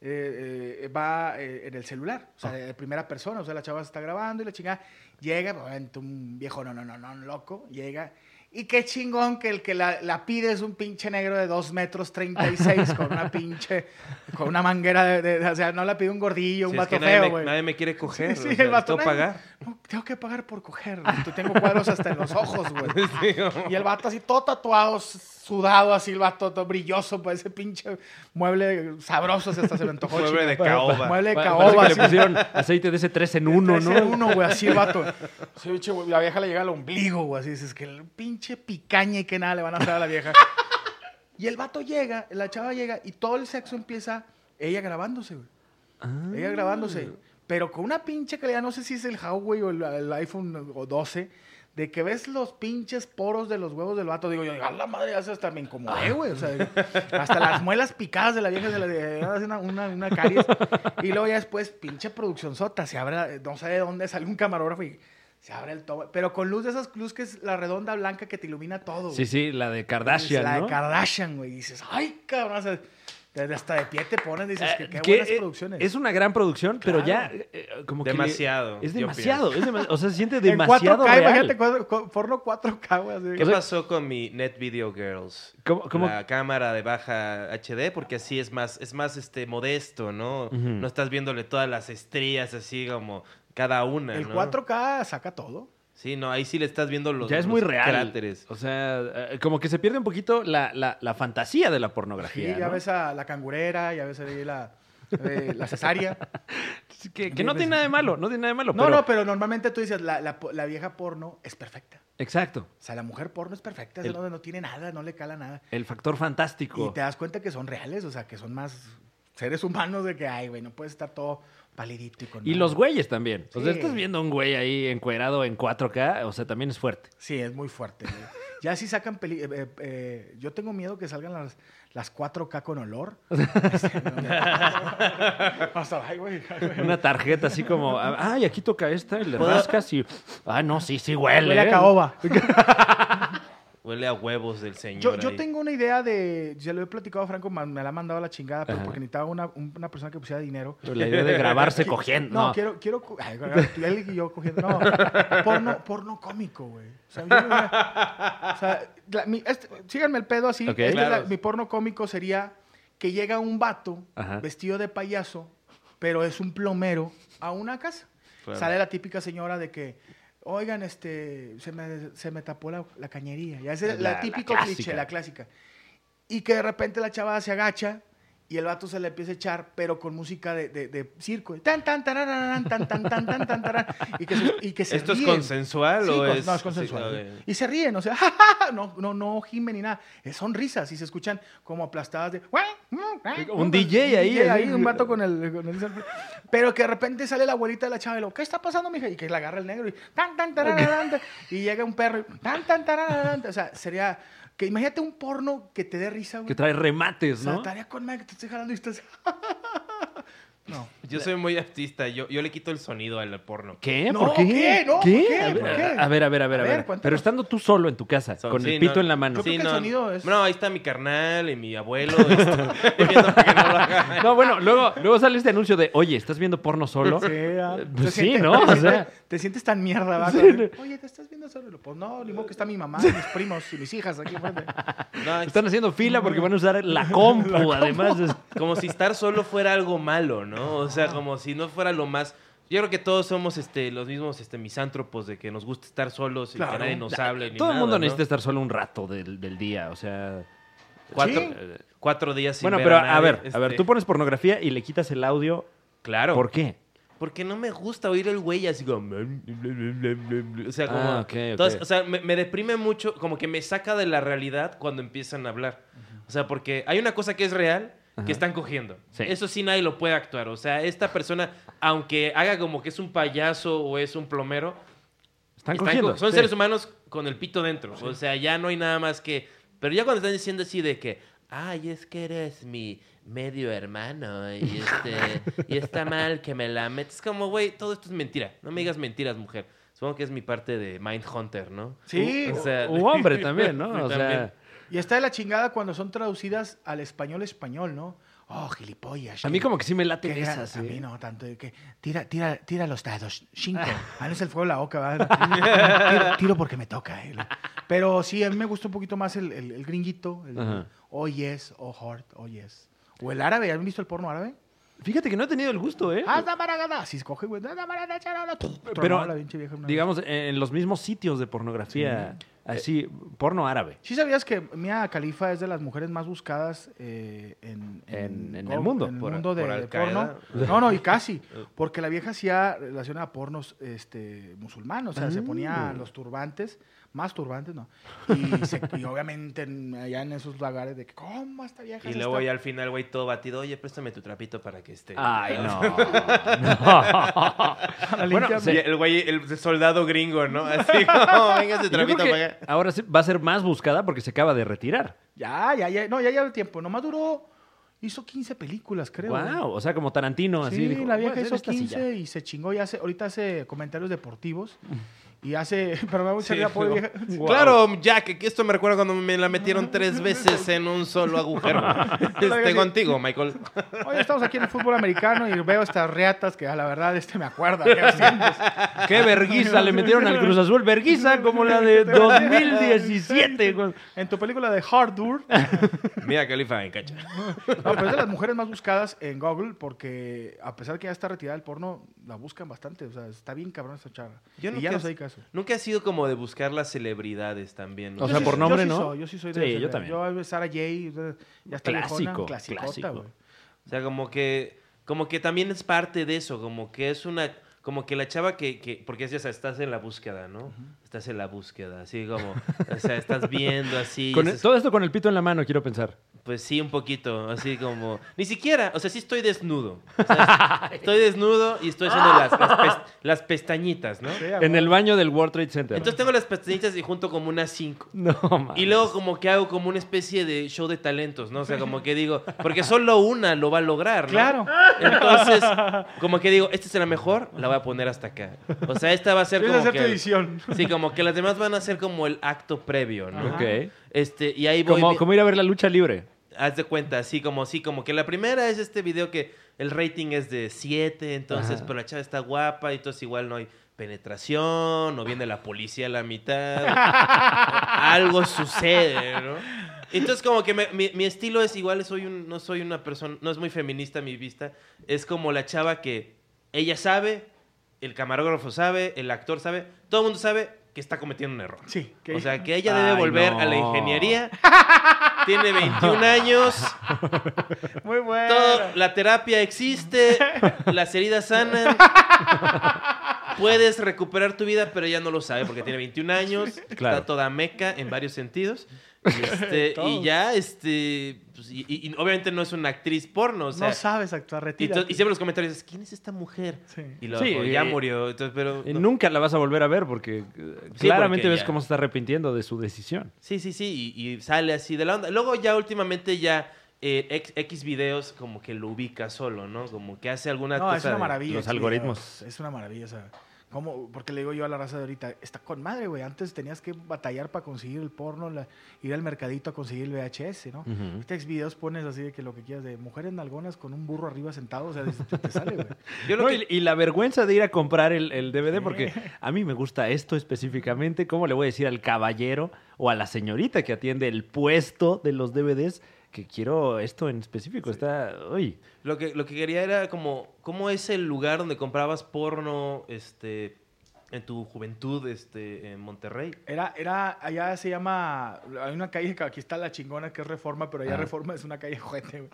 eh, eh, va eh, en el celular, o sea, de primera persona. O sea, la chava se está grabando y la chingada llega, un viejo no, no, no, no, loco, llega. Y qué chingón que el que la, la pide es un pinche negro de 2 metros 36 con una pinche, con una manguera de, de- o sea, no la pide un gordillo, un es que nadie, feo, güey. nadie me quiere coger. Sí, o sí, sea, el vato, ¿Tengo que nadie- pagar? No, tengo que pagar por coger. Tengo cuadros hasta en los ojos, güey. Y el vato así todo tatuado, sudado, así el vato todo brilloso, pues ese pinche mueble sabroso, se hasta se me antojó. Mueble de caoba. Mueble de caoba. así. le pusieron aceite de ese 3 en 1, Tres ¿no? en uno, güey, así el vato. Sí, pinche, güey, la vieja le llega al ombligo, güey, así dices que el pinche picaña y que nada le van a hacer a la vieja. Y el vato llega, la chava llega y todo el sexo empieza ella grabándose, güey. Ah. Ella grabándose. Pero con una pinche calidad, no sé si es el Huawei o el, el iPhone o 12, de que ves los pinches poros de los huevos del vato. Digo yo, a la madre, ya se hasta me incomodé, güey. O sea, hasta las muelas picadas de la vieja se le de- hace una, una, una caries. Y luego ya después, pinche producción sota, se abre, no sé de dónde sale un camarógrafo y se abre el todo. Pero con luz de esas luz que es la redonda blanca que te ilumina todo. Sí, sí, la de Kardashian, La ¿no? de Kardashian, güey. Dices, ay, cabrón. O sea, desde hasta de pie te pones, dices, que Eh, qué que, buenas eh, producciones. Es una gran producción, pero ya eh, como que le- Demasiado, es yo demasiado, es demasiado. O sea, se siente En demasiado 4K, real. imagínate, co- porno 4K, güey. así. ¿Qué O sea- pasó con mi Net Video Girls? ¿Cómo- cómo? La cámara de baja HD, porque así es más, es más este modesto, ¿no? No estás viéndole todas las estrías así como cada una. El ¿no? 4K saca todo. Sí, no, ahí sí le estás viendo los, ya es los muy real. cráteres. O sea, eh, como que se pierde un poquito la, la, la fantasía de la Sí, pornografía. ya ¿no? ves a la cangurera, ya ves ahí la, eh, la cesárea. Que, que no tiene nada de malo, no tiene nada de malo. No, pero- no, pero normalmente tú dices, la, la la vieja porno es perfecta. Exacto. O sea, la mujer porno es perfecta, El- no, no tiene nada, no le cala nada. El factor fantástico. Y te das cuenta que son reales, o sea, que son más seres humanos de que, ay, güey, no puedes estar todo palidito y con... Y los güeyes también. O sea, estás viendo a un güey ahí encuerado en 4K, o sea, también es fuerte. Sí, es muy fuerte. güey. Ya si sacan peli... eh, eh, eh, yo tengo miedo que salgan las, las 4K con olor. Una tarjeta así como, ay, aquí toca esta, y le rascas y, ah, no, sí, sí huele. Huele a caoba. Huele a huevos del señor. Yo, yo ahí. tengo una idea de... Ya lo he platicado a Franco, me la ha mandado a la chingada, pero Ajá. porque necesitaba una, un- una persona que pusiera dinero. La idea de grabarse cogiendo. No, No, quiero, quiero, ay, él y yo cogiendo, no, porno, porno cómico, güey. O sea, yo no- o sea, la- mi- este- síganme el pedo así. Este la- mi porno cómico sería que llega un vato Ajá. vestido de payaso, pero es un plomero a una casa. Claro. Sale la típica señora de que, oigan, este, se me, se me tapó la, la cañería. Ya es La- típico cliché, la clásica. Y que de repente la chava se agacha y el vato se le empieza a echar, pero con música de, de, de circo. Tan, tan, tan, tan, tan, tan, tan, y que se, y que se ¿Esto es ríen. consensual Sí, o con- es...? No, es consensual. sí, ok. Y se ríen, o sea, no, no, no gimen ni nada. Son risas y se escuchan como aplastadas de... Un DJ ahí, Un, así. un vato con el, con el- Pero que de repente sale la abuelita de la chava y lo, ¿qué está pasando, mija? Y que la agarra el negro y... Tan, tan, tarararán, tan, y llega un perro y... Tan, tan, tarararán, O sea, sería... Que imagínate un porno que te dé risa, güey. Que trae remates, O sea, ¿no? estaría con que te estoy jalando y estás... no. Yo soy muy artista, yo, yo le quito el sonido al porno. ¿Qué? No, ¿Por qué? ¿qué? No, ¿por qué? A ver, ¿Por qué? A ver, a ver, a ver, A. Pero estando tú solo en tu casa, So- con sí, el pito no. en la mano. Yo creo que el no, sonido es- No, ahí está mi carnal y mi abuelo. y no. No, bueno, luego, luego sale este anuncio de, oye, ¿estás viendo porno solo? Sí, pues sí, sientes- ¿no? Te, O sea, te sientes tan mierda, ¿va? Sí. Oye, ¿te estás viendo solo? Pues no, ni modo que está mi mamá, mis primos y mis hijas aquí enfrente. No, están haciendo fila porque van a usar la compu, además. es- como si estar solo fuera algo malo, ¿no? O sea, como si no fuera lo más... Yo creo que todos somos este, los mismos este, misántropos de que nos gusta estar solos y Claro. que nadie nos hable ni Todo el nada, mundo ¿no? necesita estar solo un rato del, del día, o sea... Cuatro, Sí. cuatro días sin Bueno, ver pero a, ver, a ver, este, tú pones pornografía y le quitas el audio. Claro. ¿Por qué? Porque no me gusta oír el güey así como... O sea, como... Ah, ok. Entonces, o sea, me, me deprime mucho, como que me saca de la realidad cuando empiezan a hablar. O sea, porque hay una cosa que es real, Ajá. que están cogiendo. Sí. Eso sí nadie lo puede actuar. O sea, esta persona, aunque haga como que es un payaso o es un plomero, Están están cogiendo. co- son sí. seres humanos con el pito dentro. O sea, ya no hay nada más que... Pero ya cuando están diciendo así de que, ay, es que eres mi medio hermano y, este, y está mal que me la metes. como, güey, todo esto es mentira. No me digas mentiras, mujer. Supongo que es mi parte de Mindhunter, ¿no? Sí. O sea, hombre también, ¿no? Sea. Y está de la chingada cuando son traducidas al español español, ¿no? Oh, gilipollas. a mí que- como que sí me late esas. A ¿eh? mí no tanto. Que tira, tira, tira los dados. Cinco. Ah, no es el fuego de la boca, ¿verdad? tiro, tiro porque me toca. eh. Pero sí, a mí me gusta un poquito más el, el, el gringuito. El, Ajá. oh, yes, oh, heart, oh, yes. O el árabe. ¿Han visto el porno árabe? Fíjate que no he tenido el gusto, ¿eh? Así escoge, güey. Pero, digamos, en los mismos sitios de pornografía, así, porno árabe. ¿Sí sabías que Mia Khalifa es de las mujeres más buscadas eh, en, En- en go- el mundo? En el Por- mundo de, por de Al Qaeda. porno. No, no, y casi. Porque la vieja hacía relación a pornos este, musulmanos. O sea, se ponía Ah. los turbantes, más turbantes, ¿no? Y, se- y obviamente en- allá en esos lugares de que, ¿cómo esta vieja Y luego ya al final, güey, todo batido. Oye, préstame tu trapito para que esté. Ay, no. Para bueno. Y el güey, el soldado gringo, ¿no? Así como, venga ese Yo creo trapito que para acá. ahora sí va a ser más buscada porque se acaba de retirar. Ya, ya, ya. No, ya lleva el tiempo. Nomás duró... Hizo 15 películas, creo. Wow, o sea, como Tarantino, así Sí, dijo, la "Voy a vieja hacer hizo esta silla". 15 y se chingó y hace, ahorita hace comentarios deportivos y hace, pero me da mucha Sí, pobre no. vieja. Claro, Jack, que esto me recuerda cuando me la metieron tres veces en un solo agujero. Este, contigo, Michael. Oye, estamos aquí en el fútbol americano y veo estas reatas que a la verdad este me acuerda. ¿qué verguiza le metieron al Cruz Azul. Verguiza como la de 2017. güey. En tu película de Hardure, Mira, Califa en cacha. no, pero es de las mujeres más buscadas en Google porque a pesar que ya está retirada del porno, la buscan bastante. O sea, está bien cabrón esa chava. Yo y nunca ya no has- Nunca ha sido como de buscar las celebridades también. ¿no? O sea, sí- por yo nombre, sí ¿no? soy, yo sí soy de Sí, yo también. Yo, Sara J, ya está Clásico, clásico. O sea, como que, como que también es parte de eso, como que es una, como que la chava que, que porque es, ya sabes, estás en la búsqueda, ¿no? Estás en la búsqueda, así como, o sea, estás viendo así. Con el- estás- todo esto con el pito en la mano, quiero pensar. Pues sí, un poquito, así como, ni siquiera, o sea, sí estoy desnudo. O sea, estoy desnudo y estoy haciendo las, las, pes- las pestañitas, ¿no? Sí, En el baño del World Trade Center. Entonces tengo las pestañitas y junto como unas cinco. no, mames. Y luego como que hago como una especie de show de talentos, ¿no? O sea, como que digo, porque solo una lo va a lograr, ¿no? Claro. Entonces, como que digo, esta es la mejor, la voy a poner hasta acá. O sea, esta va a ser como que hacer tu que... edición. Sí, como que las demás van a ser como el acto previo, ¿no? Ok. Este, y ahí voy... Como, como ir a ver la lucha libre. Haz de cuenta, así como, sí, como que la primera es este video que el rating es de 7, entonces, Ajá. pero la chava está guapa y entonces igual no hay penetración, no viene la policía a la mitad, algo sucede, ¿no? Entonces como que me- mi, mi estilo es igual, soy un, no soy una persona, no es muy feminista mi vista, es como la chava que ella sabe, el camarógrafo sabe, el actor sabe, todo el mundo sabe que está cometiendo un error. Sí. O sea, que ella debe Ay, volver a la ingeniería Tiene 21 años. Muy bueno. Todo, la terapia existe. Las heridas sanan. Puedes recuperar tu vida, pero ella no lo sabe porque tiene 21 años. Claro. Está toda meca en varios sentidos. Y, este, y ya, este. pues, y, y- y obviamente no es una actriz porno. O sea, no sabes actuar, y, retira. y siempre en los comentarios es: ¿quién es esta mujer? Sí. Y luego Sí, ya eh, murió. Entonces, pero. Y no. nunca la vas a volver a ver porque eh, Sí, claramente porque ves ya- cómo se está arrepintiendo de su decisión. Sí, sí, sí, y, y sale así de la onda. Luego ya últimamente ya eh, X, X videos como que lo ubica solo, ¿no? Como que hace alguna No, cosa es una de- maravilla. los algoritmos. Es una maravilla, o sea. ¿Cómo? Porque le digo yo a la raza de ahorita, está con madre, güey. Antes tenías que batallar para conseguir el porno, la- ir al mercadito a conseguir el VHS, ¿no? Ujú. Ahorita videos pones así de que lo que quieras, de mujeres nalgonas con un burro arriba sentado, o sea, te, te sale, güey. Yo No, que- y, la vergüenza de ir a comprar el, el DVD, porque a mí me gusta esto específicamente. ¿Cómo le voy a decir al caballero o a la señorita que atiende el puesto de los DVDs que quiero esto en específico? Está. Uy. Lo que, lo que quería era como, ¿cómo es el lugar donde comprabas porno este, en tu juventud este, en Monterrey? Era, era, allá se llama, hay una calle que aquí está la chingona que es Reforma, pero allá. Reforma es una calle juguete, güey.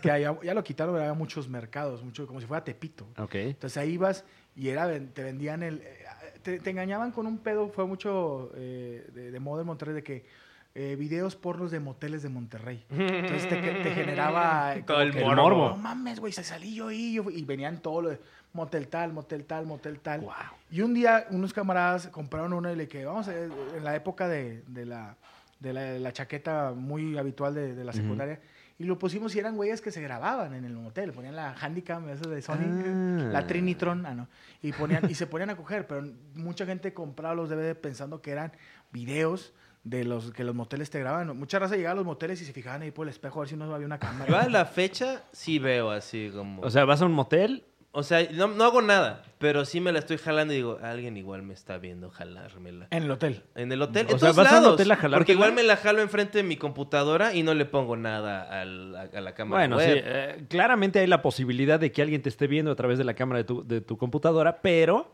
que allá, ya lo quitaron, pero había muchos mercados, mucho, como si fuera Tepito. Ok. Entonces ahí ibas y era, te vendían el, eh, te, te engañaban con un pedo, fue mucho eh, de, de moda en Monterrey, de que eh, videos pornos de moteles de Monterrey. Entonces te, te generaba eh, Todo el morbo. No mames, güey, se salí yo y venían todo lo de motel tal, motel tal, motel tal. Y un día unos camaradas compraron uno y le que vamos a, en la época de, de la, de la, de la chaqueta muy habitual de, de la secundaria. Y lo pusimos y eran güeyes que se grababan en el motel. Ponían la Handicam, esa de Sony, Ah. la Trinitron, ah, no. Y, ponían, y se ponían a coger. Pero mucha gente compraba los DVD pensando que eran videos de los que los moteles te grababan. Mucha raza llegaba a los moteles y se fijaban ahí por el espejo a ver si no había una cámara. Yo a la fecha sí veo así como... O sea, vas a un motel. O sea, no, no hago nada, pero sí me la estoy jalando y digo, alguien igual me está viendo jalármela. En el hotel. En el hotel, O en sea, todos ¿vas al lados. hotel a jalártela? porque igual me la jalo enfrente de mi computadora y no le pongo nada al- a, a la cámara Bueno, sí, web. eh, claramente hay la posibilidad de que alguien te esté viendo a través de la cámara de tu, de tu computadora, pero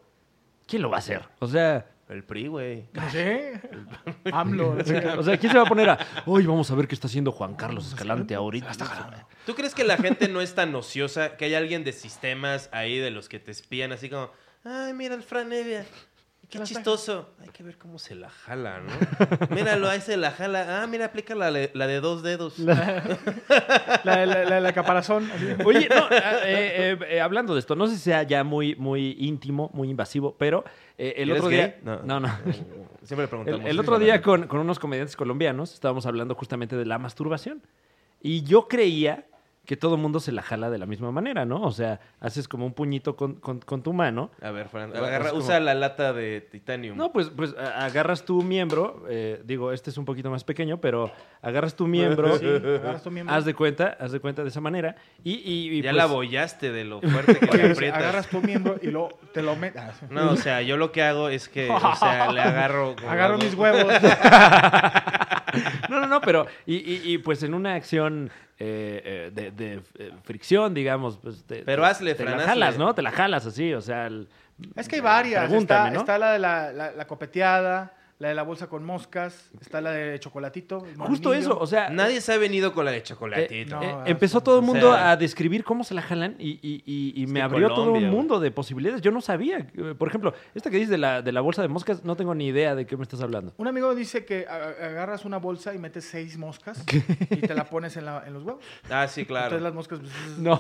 ¿quién lo va a hacer? O sea, El PRI, güey. AMLO. no sé o sea, ¿quién se va a poner a, hoy vamos a ver qué está haciendo Juan Carlos Escalante ahorita? ¿Tú crees que la gente no es tan ociosa? Que hay alguien de sistemas ahí de los que te espían así como, ay, mira el Fran Evia. Qué chistoso. Hay que ver cómo se la jala, ¿no? Míralo, ahí se la jala. Ah, mira, aplica la, de- la de dos dedos. La, la, la, la caparazón. Oye, no, eh, eh, eh, hablando de esto, no sé si sea ya muy, muy íntimo, muy invasivo, pero eh, el ¿Eres otro gay? día... No, no. Siempre le preguntamos. El, el otro día con, con unos comediantes colombianos estábamos hablando justamente de la masturbación. Y yo creía que todo mundo se la jala de la misma manera, ¿no? O sea, haces como un puñito con, con- con tu mano. A ver, Fran, agarra- como- usa la lata de titanium. No, pues, pues agarras tu miembro, eh, digo, este es un poquito más pequeño, pero agarras tu miembro, Sí, agarras tu miembro. haz de cuenta, haz de cuenta de esa manera, y, y- y, ya pues, la bollaste de lo fuerte que le aprietas. agarras tu miembro y luego te lo metes. No, o sea, yo lo que hago es que, o sea, le agarro... Agarro hago- mis huevos. No, no, no, pero y, y- y, pues en una acción eh, eh, de, de, eh, fricción, digamos, pues te, Pero hazle, te Fran, la hazle. jalas, ¿no? Te la jalas así, o sea, el- Es que hay varias. Está, ¿no? está la de la, la, la copeteada, la de la bolsa con moscas, está la de chocolatito. justo eso, o sea, Nadie se ha venido con la de eh, chocolatito. no. eh, ah, empezó todo el O mundo sea- a describir cómo se la jalan y, y- y- y me abrió todo un mundo de posibilidades. Yo no sabía, eh, por ejemplo, esta que dices de la, de la bolsa de moscas, no tengo ni idea de qué me estás hablando. Un amigo dice que agarras una bolsa y metes seis moscas y te la pones en, la- en los huevos. Ah, sí, claro. Entonces las moscas... No.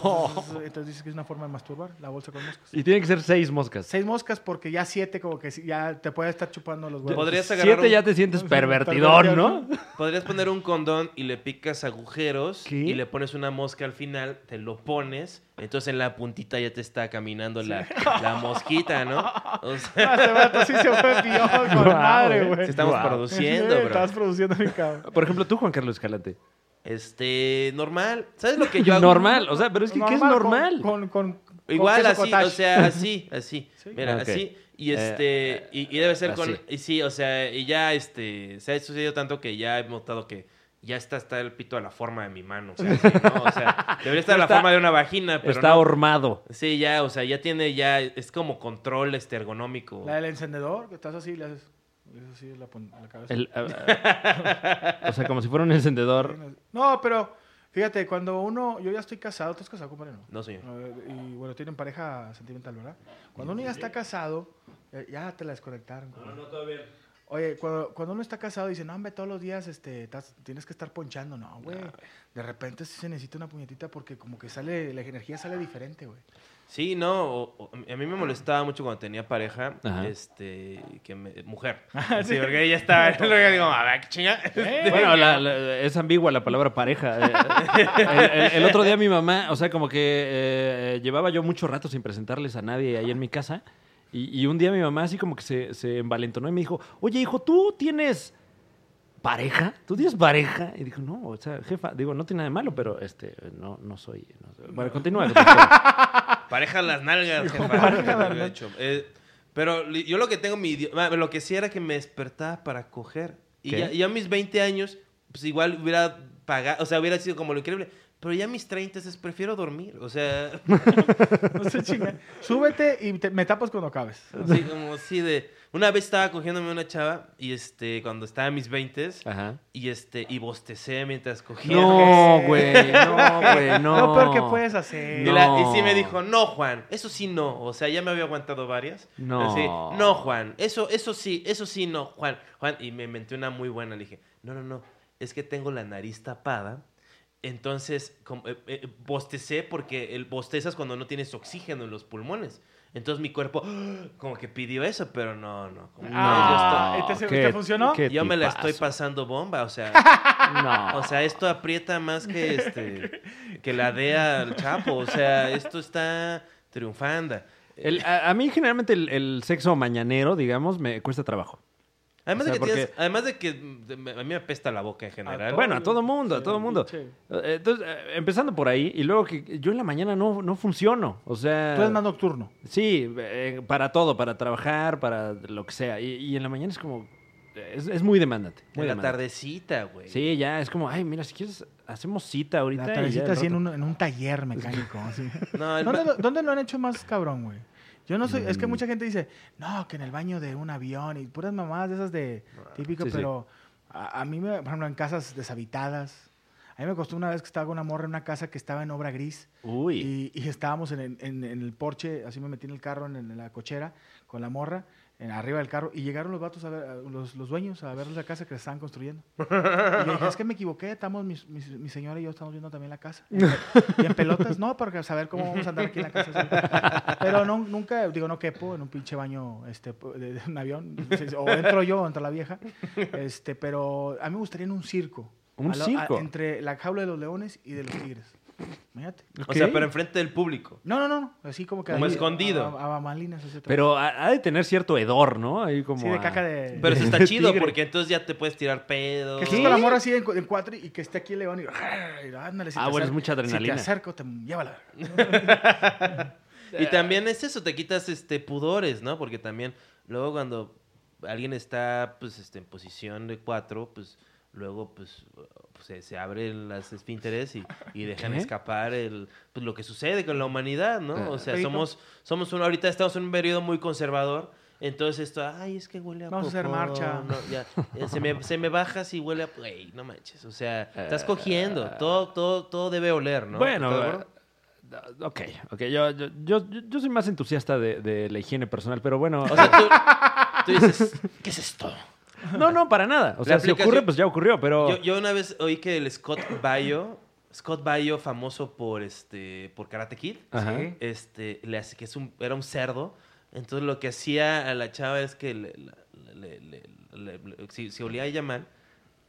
Entonces dice que es una forma de masturbar, la bolsa con moscas. Y tiene que ser seis moscas. Seis moscas porque ya siete como que ya te puede estar chupando los huevos. Podrías agarrar Siete un- ya te sientes pervertidor, ¿no? Podrías poner un condón y le picas agujeros ¿Qué? y le pones una mosca al final, te lo pones, entonces en la puntita ya te está caminando la, la mosquita, ¿no? O sea, Ah, vato sí se con madre, güey. estamos Guau. produciendo, bro. Estás produciendo mi cabrón. Por ejemplo, tú, Juan Carlos Escalante. Este, normal. ¿Sabes lo que yo hago? Normal, o sea, pero es que ¿qué es normal? Con, con, con Igual así, cottage. o sea, así, así. Sí. Mira, así. Y Eh, este, y, y debe ser con, así. y sí, o sea, y ya este, se ha sucedido tanto que ya he notado que ya está, está el pito a la forma de mi mano, o sea, así, ¿no? O sea, debería estar a la forma de una vagina, pero Está no. hormado. Sí, ya, o sea, ya tiene, ya, es como control este ergonómico. La del encendedor, que estás así y le haces. Eso sí es la, pon- la cabeza. El, ah, ah, o sea, como si fuera un encendedor. No, pero fíjate, cuando uno. Yo ya estoy casado. ¿Tú estás casado, compadre? No. No, señor. No, eh, Y bueno, tienen pareja sentimental, ¿verdad? Cuando uno ya está casado, eh, ya te la desconectaron. compadre. Oye, cuando, cuando uno está casado dice, no, hombre, todos los días este, estás- tienes que estar ponchando. No, güey. De repente sí se necesita una puñetita porque como que sale, la energía sale diferente, güey. Sí, no, o- o- a mí me molestaba mucho cuando tenía pareja, Ajá. este, que me, mujer. Sí, porque ella estaba, luego digo, a ver, qué chinga. Bueno, la- la- es ambigua la palabra pareja. Eh, el, el- el otro día mi mamá, o sea, como que eh, llevaba yo mucho rato sin presentarles a nadie ahí en mi casa. Y, y un día mi mamá así como que se, se envalentonó y me dijo, oye, hijo, ¿tú tienes pareja? ¿Tú tienes pareja? Y dijo, no, o sea, jefa, digo, no tiene nada de malo, pero este, no, no soy. no soy". Bueno, continúa. continúa. Pareja las nalgas, jefa. Eh, pero yo lo que tengo, mi, lo que sí era que me despertaba para coger. Y ¿Qué? ya, ya a mis 20 años, pues igual hubiera pagado, o sea, hubiera sido como lo increíble. Pero ya a mis 30 es prefiero dormir. O sea, No chinga. Súbete y te- me tapas cuando acabes. así como así de... Una vez estaba cogiéndome una chava y este, cuando estaba en mis 20 Ajá. y este, y bostecé mientras cogía. No, güey, no, güey, no. Lo peor que puedes hacer. Y, la- y No. sí me dijo, no, Juan, eso sí no. O sea, ya me había aguantado varias. No. Así, no, Juan, eso, eso sí, eso sí no, Juan. Juan, y me inventé una muy buena. Le dije, no, no, no, es que tengo la nariz tapada. Entonces, como, eh, eh, bostecé porque el bostezas cuando no tienes oxígeno en los pulmones. Entonces mi cuerpo como que pidió eso, pero no, no. como Ah, yo, ¿este te funcionó? yo me la estoy pasando bomba, o sea, No. o sea, esto aprieta más que este que la DEA al Chapo, o sea, esto está triunfando. El- a, a mí generalmente el, el sexo mañanero, digamos, me cuesta trabajo. Además, o sea, de que tienes- porque- además de que mm, a mí me apesta la boca en general. todo. Bueno, a todo mundo, a todo mundo. Eh, Entonces, eh, empezando por ahí, y luego que yo en la mañana no, no funciono. O sea, Tú eres más nocturno. sí, eh, para todo, para trabajar, para lo que sea. Y, y en la mañana es como, es, es muy demandante. Muy en la demandante. tardecita, güey. Sí, ya, es como, ay, mira, si quieres, hacemos cita ahorita. La y ya tardecita así en rato". un, en un taller mecánico. así. No, ¿Dónde, lo, dónde lo han hecho más cabrón, güey? Yo no soy, es que Mm. mucha gente dice, no, que en el baño de un avión y puras mamadas de esas de típico, Sí, sí. pero a, a mí, me, por ejemplo, en casas deshabitadas, a mí me costó una vez que estaba con una morra en una casa que estaba en obra gris Uy. y, y estábamos en el, en- en el porche, así me metí en el carro, en, en la cochera, con la morra, en, arriba del carro, y llegaron los vatos, a ver, a- los, los dueños, a ver la casa que estaban construyendo. Y le dije, es que me equivoqué, estamos, mi, mi- mi señora y yo estamos viendo también la casa. Y en, y en pelotas, no, para saber cómo vamos a andar aquí en la casa. Pero no, nunca, digo, no quepo en un pinche baño este, de, de un avión, o entro yo o entra la vieja, este, pero a mí me gustaría en un circo. ¿Un A lo- a- circo? entre la jaula de los leones y de los tigres. O sea, pero enfrente del público. No, no, no, así como que... Como ahí, escondido. A, a atrás. Pero ha, ha de tener cierto hedor, ¿no? Ahí como Sí, de a- caca de... Pero eso está De chido tigre. porque entonces ya te puedes tirar pedo. Que estés con la morra así en, cu- en cuatro y que esté aquí el león y... y ándale, si Ah, bueno, es mucha adrenalina. Si te acerco, te llévala. Y también es eso, te quitas este pudores, ¿no? Porque también luego cuando alguien está pues este en posición de cuatro, pues luego pues se, se abren las esfínteres y, y dejan ¿Qué? escapar el pues lo que sucede con la humanidad, ¿no? Ah. O sea, somos somos un ahorita estamos en un periodo muy conservador. Entonces esto, ay, es que huele a Vamos a hacer marcha. no, ya, eh, se, me, se me baja si huele a... No manches. O sea, estás Ah. cogiendo. Todo, todo, todo debe oler, ¿no? Bueno, eh, ok, ok. Yo, yo, yo, yo soy más entusiasta de, de la higiene personal, pero bueno. O sea, tú, tú dices, ¿qué es esto? No, no, para nada. O sea, si ocurre, pues ya ocurrió, pero. Yo, yo una vez oí que el Scott Baio, Scott Baio, famoso por este, por Karate Kid, Ajá. Este, le hace que es un, era un cerdo. Entonces lo que hacía a la chava es que le- le- le- le- le- si, si olía a ella mal,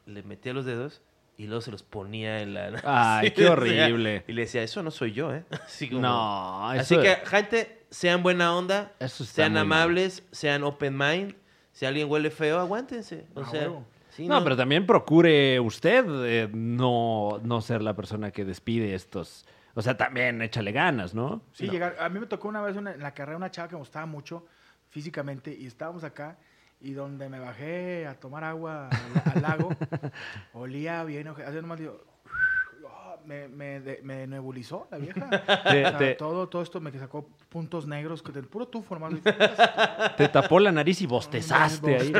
le metía los dedos y luego se los ponía en la. Ay, qué horrible. y le decía, eso no soy yo, ¿eh? Así como- No, Así eso- que, gente, sean buena onda, sean amables, sean open mind. Si alguien huele feo, aguántense. O Ah, sea, sí, no, pero también procure usted eh, no, no ser la persona que despide estos. O sea, también échale ganas, ¿no? Sí, llegar. A mí me tocó una vez una- en la carrera una chava que me gustaba mucho físicamente y estábamos acá y donde me bajé a tomar agua al, al lago, olía bien, oje- así nomás digo, "Ah, me, me, de- me nebulizó la vieja. Te- O sea, te- todo, todo esto me sacó puntos negros que del puro tufo, hermano. Te tapó la nariz y bostezaste ahí.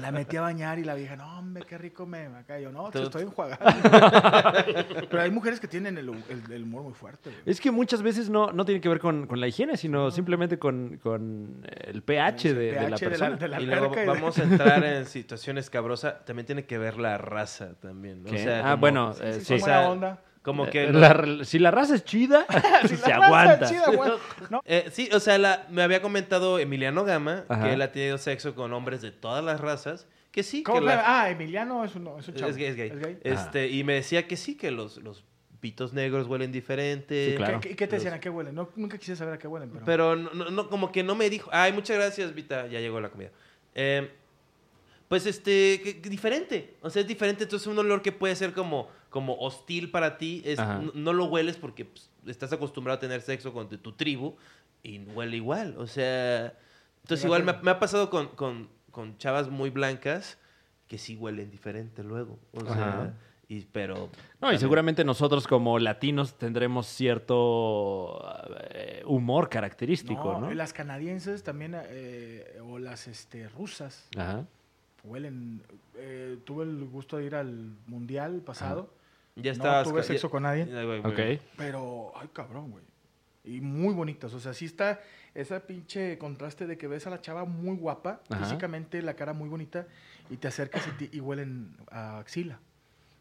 La metí a bañar y la vieja, no, hombre, qué rico me acá. Yo, no, te estoy enjuagando. Pero hay mujeres que tienen el, el- el humor muy fuerte. güey. Es que muchas veces no, no tiene que ver con, con la higiene, sino simplemente con, con el pH, El de, de la pH de la- persona. de la y luego vamos a entrar en situaciones cabrosas. También tiene que ver la raza también. ¿no? O ¿Qué? sea, ah, como- bueno, Sí, eh, sí, sí. son o sea, buena onda. Como Eh, que... la- si la raza es chida, Si se la raza aguanta. es chida. No, Eh, sí, o sea, la- me había comentado Emiliano Gama Ajá. que él ha tenido sexo con hombres de todas las razas. Que sí, ¿Cómo que? Ah, Emiliano es un, es un chavo. es gay, es gay. ¿Es gay? Este, y me decía que sí, que los, los pitos negros huelen diferente. Sí, claro. ¿Qué, qué- qué te Los- decían? ¿A qué huelen? No, nunca quise saber a qué huelen, pero... Pero no, no- no, como que no me dijo. Ay, muchas gracias, Vita. Ya llegó la comida. Eh, pues este, que- que diferente. O sea, es diferente. Entonces, un olor que puede ser como, como hostil para ti, es, no, no lo hueles porque pues, estás acostumbrado a tener sexo con tu, tu tribu y huele igual. O sea, entonces, igual me ha pasado con, con, con chavas muy blancas que sí huelen diferente luego. O sea, Ajá. y, pero. No, y seguramente nosotros como latinos tendremos cierto eh, humor característico, ¿no? Las canadienses también, eh, o las este, rusas, Ajá. Huelen... eh, tuve el gusto de ir al mundial pasado, Ya no estabas. tuve ya- sexo con nadie. ya, güey, Ok. güey. pero, ay, cabrón, güey. Y muy bonitas, o sea, sí está ese pinche contraste de que ves a la chava muy guapa, Ajá. físicamente la cara muy bonita, y te acercas y, te- y huelen a axila.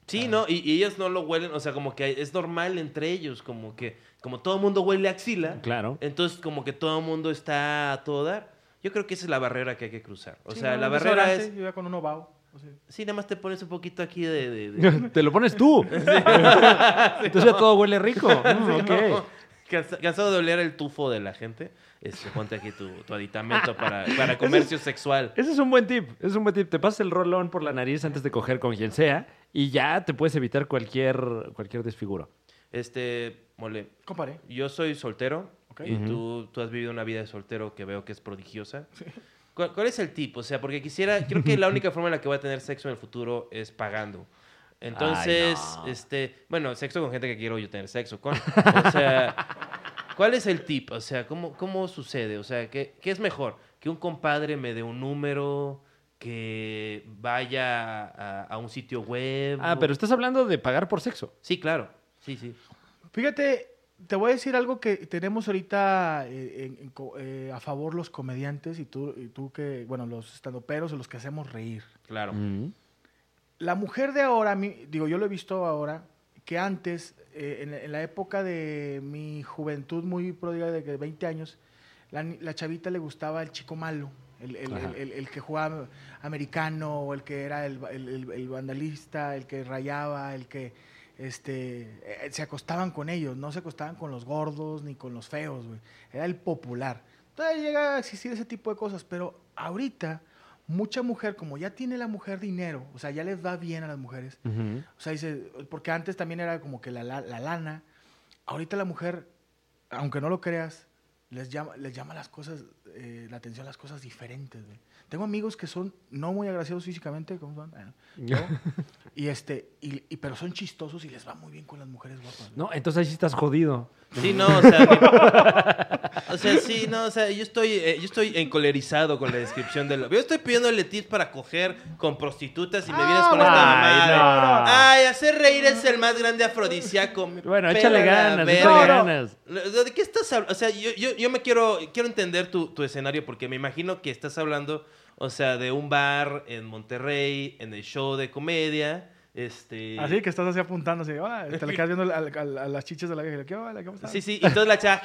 Sí, no, y, y ellos no lo huelen, o sea, como que es normal entre ellos, como que, como todo el mundo huele a axila, Claro. entonces como que todo el mundo está a todo dar. Yo creo que esa es la barrera que hay que cruzar. O Sí, sea, no, la barrera es, Yo iba con un ovao. o sea, sí, nada más te pones un poquito aquí de... de- de- Te lo pones tú. Entonces ya todo huele rico. Mm, ok. No, cansa- cansado de oler el tufo de la gente, este, ponte aquí tu, tu aditamento para, para comercio sexual. Ese es un buen tip. Ese es un buen tip. Te pasas el rolón por la nariz antes de coger con quien sea y ya te puedes evitar cualquier, cualquier desfiguro. Este, mole, Comparé. yo soy soltero Y tú, tú has vivido una vida de soltero que veo que es prodigiosa. ¿Cuál, cuál es el tipo? O sea, porque quisiera, creo que la única forma en la que voy a tener sexo en el futuro es pagando. Entonces, no. este, bueno, sexo con gente que quiero yo tener sexo con. O sea, ¿cuál es el tip? O sea, ¿cómo, cómo sucede? O sea, ¿qué, qué es mejor? ¿Que un compadre me dé un número? ¿Que vaya a, a un sitio web? Ah, pero estás hablando de pagar por sexo. Sí, claro. Sí, sí. Fíjate, te voy a decir algo que tenemos ahorita eh, en- en co- eh, a favor los comediantes y tú, y tú que, bueno, los estandoperos o los que hacemos reír. Claro. Mm. La mujer de ahora, digo, yo lo he visto ahora, que antes, eh, en, en la época de mi juventud muy pródiga de que 20 años, la, chavita le gustaba el chico malo, el, el- el- el- el que jugaba americano, o el que era el, el- el- el vandalista, el que rayaba, el que este, eh, se acostaban con ellos, no se acostaban con los gordos ni con los feos, güey. Era el popular. Todavía llega a existir ese tipo de cosas, pero ahorita mucha mujer, como ya tiene la mujer dinero, o sea, ya les va bien a las mujeres, Ujú. o sea, dice, porque antes también era como que la, la, la lana. Ahorita la mujer, aunque no lo creas, les llama, les llama las cosas, eh, la atención a las cosas diferentes. güey. Tengo amigos que son no muy agraciados físicamente, como son, yo, y este, y, y- pero son chistosos y les va muy bien con las mujeres guapas. güey. No, entonces ahí sí estás jodido. Sí, no, o sea, mi- o sea, sí, no, o sea, yo estoy, eh, yo estoy encolerizado con la descripción de lo. Yo estoy pidiéndole tips para coger con prostitutas y me Ah, vienes con esta mamada. no. Ay, hacer reír es el más grande afrodisíaco. me Bueno, pela échale la ganas, verga. échale ganas. ¿De qué estás hablando? O sea, yo, yo, yo me quiero, quiero entender tu, tu escenario porque me imagino que estás hablando, o sea, de un bar en Monterrey, en el show de comedia, este... Así que estás así apuntando, así, "Ah", te le quedas viendo al- al- a las chichas de la vieja. ¿Qué hola, ¿Cómo estás? Sí, sí, y entonces la chava,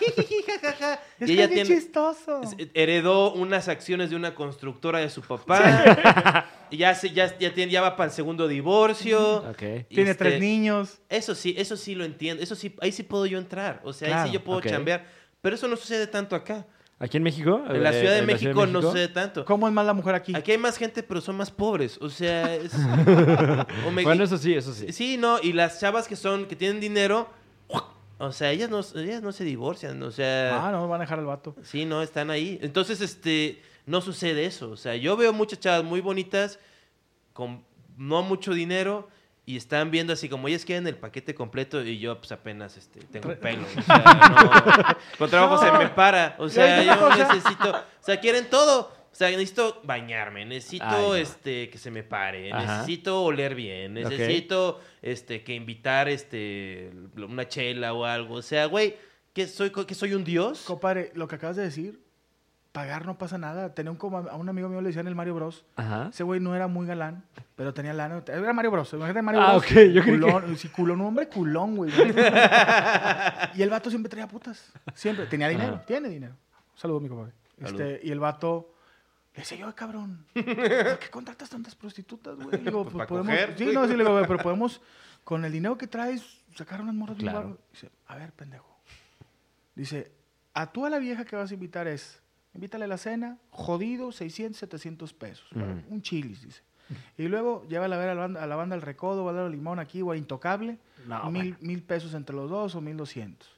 jajaja, Es y que ella tiene... chistoso. Heredó unas acciones de una constructora de su papá. y ya, se, ya, ya, tiene, ya va para el segundo divorcio. Ok. Y Tiene este, tres niños. Eso sí, eso sí lo entiendo. Eso sí, ahí sí puedo yo entrar. O sea, ahí sí yo puedo ok. chambear. Pero eso no sucede tanto acá. ¿Aquí en México? En la Eh, Ciudad de México no sucede tanto. ¿Cómo es más la mujer aquí? Aquí hay más gente, pero son más pobres. O sea, es. o me- Bueno, eso sí, eso sí. Sí, no, y las chavas que son, que tienen dinero, o sea, ellas no, ellas no se divorcian. O sea. Ah, no, van a dejar al vato. Sí, no, están ahí. Entonces, este, no sucede eso. O sea, yo veo muchas chavas muy bonitas, con no mucho dinero, y están viendo así como ellas quieren el paquete completo y yo pues apenas este, tengo pelo. O sea, no, con trabajo se me para. O sea, yo necesito, o sea, quieren todo. O sea, necesito bañarme, necesito Ay, no. este que se me pare, Ajá. necesito oler bien, necesito este que invitar este una chela o algo. O sea, güey, que soy que soy un dios. Compadre, lo que acabas de decir, pagar no pasa nada. Tenía un, como a un amigo mío le decían el Mario Bros. Ajá. Ese güey no era muy galán, pero tenía lana. Era Mario Bros. Imagínate Mario Ah, Bros. ok, yo culón, sí, culón, un hombre culón, güey. y el vato siempre traía putas. Siempre. Tenía dinero. Ajá. Tiene dinero. Saludos, mi compadre. Este, y el vato le decía yo, cabrón, ¿por qué contratas tantas prostitutas, güey? Digo, Pues pues, podemos. coger, sí, no, sí, le digo, "Güey, pero podemos, con el dinero que traes, sacar unas morras de un Claro. bar". Dice, a ver, pendejo. Dice, a tú a la vieja que vas a invitar es, invítale a la cena, jodido, 600, 700 pesos. Un chilis, dice. Y luego llévala a ver a la banda, a la banda El Recodo, o a la Limón aquí, o a Intocable, No, mil, bueno. mil pesos entre los dos o mil doscientos.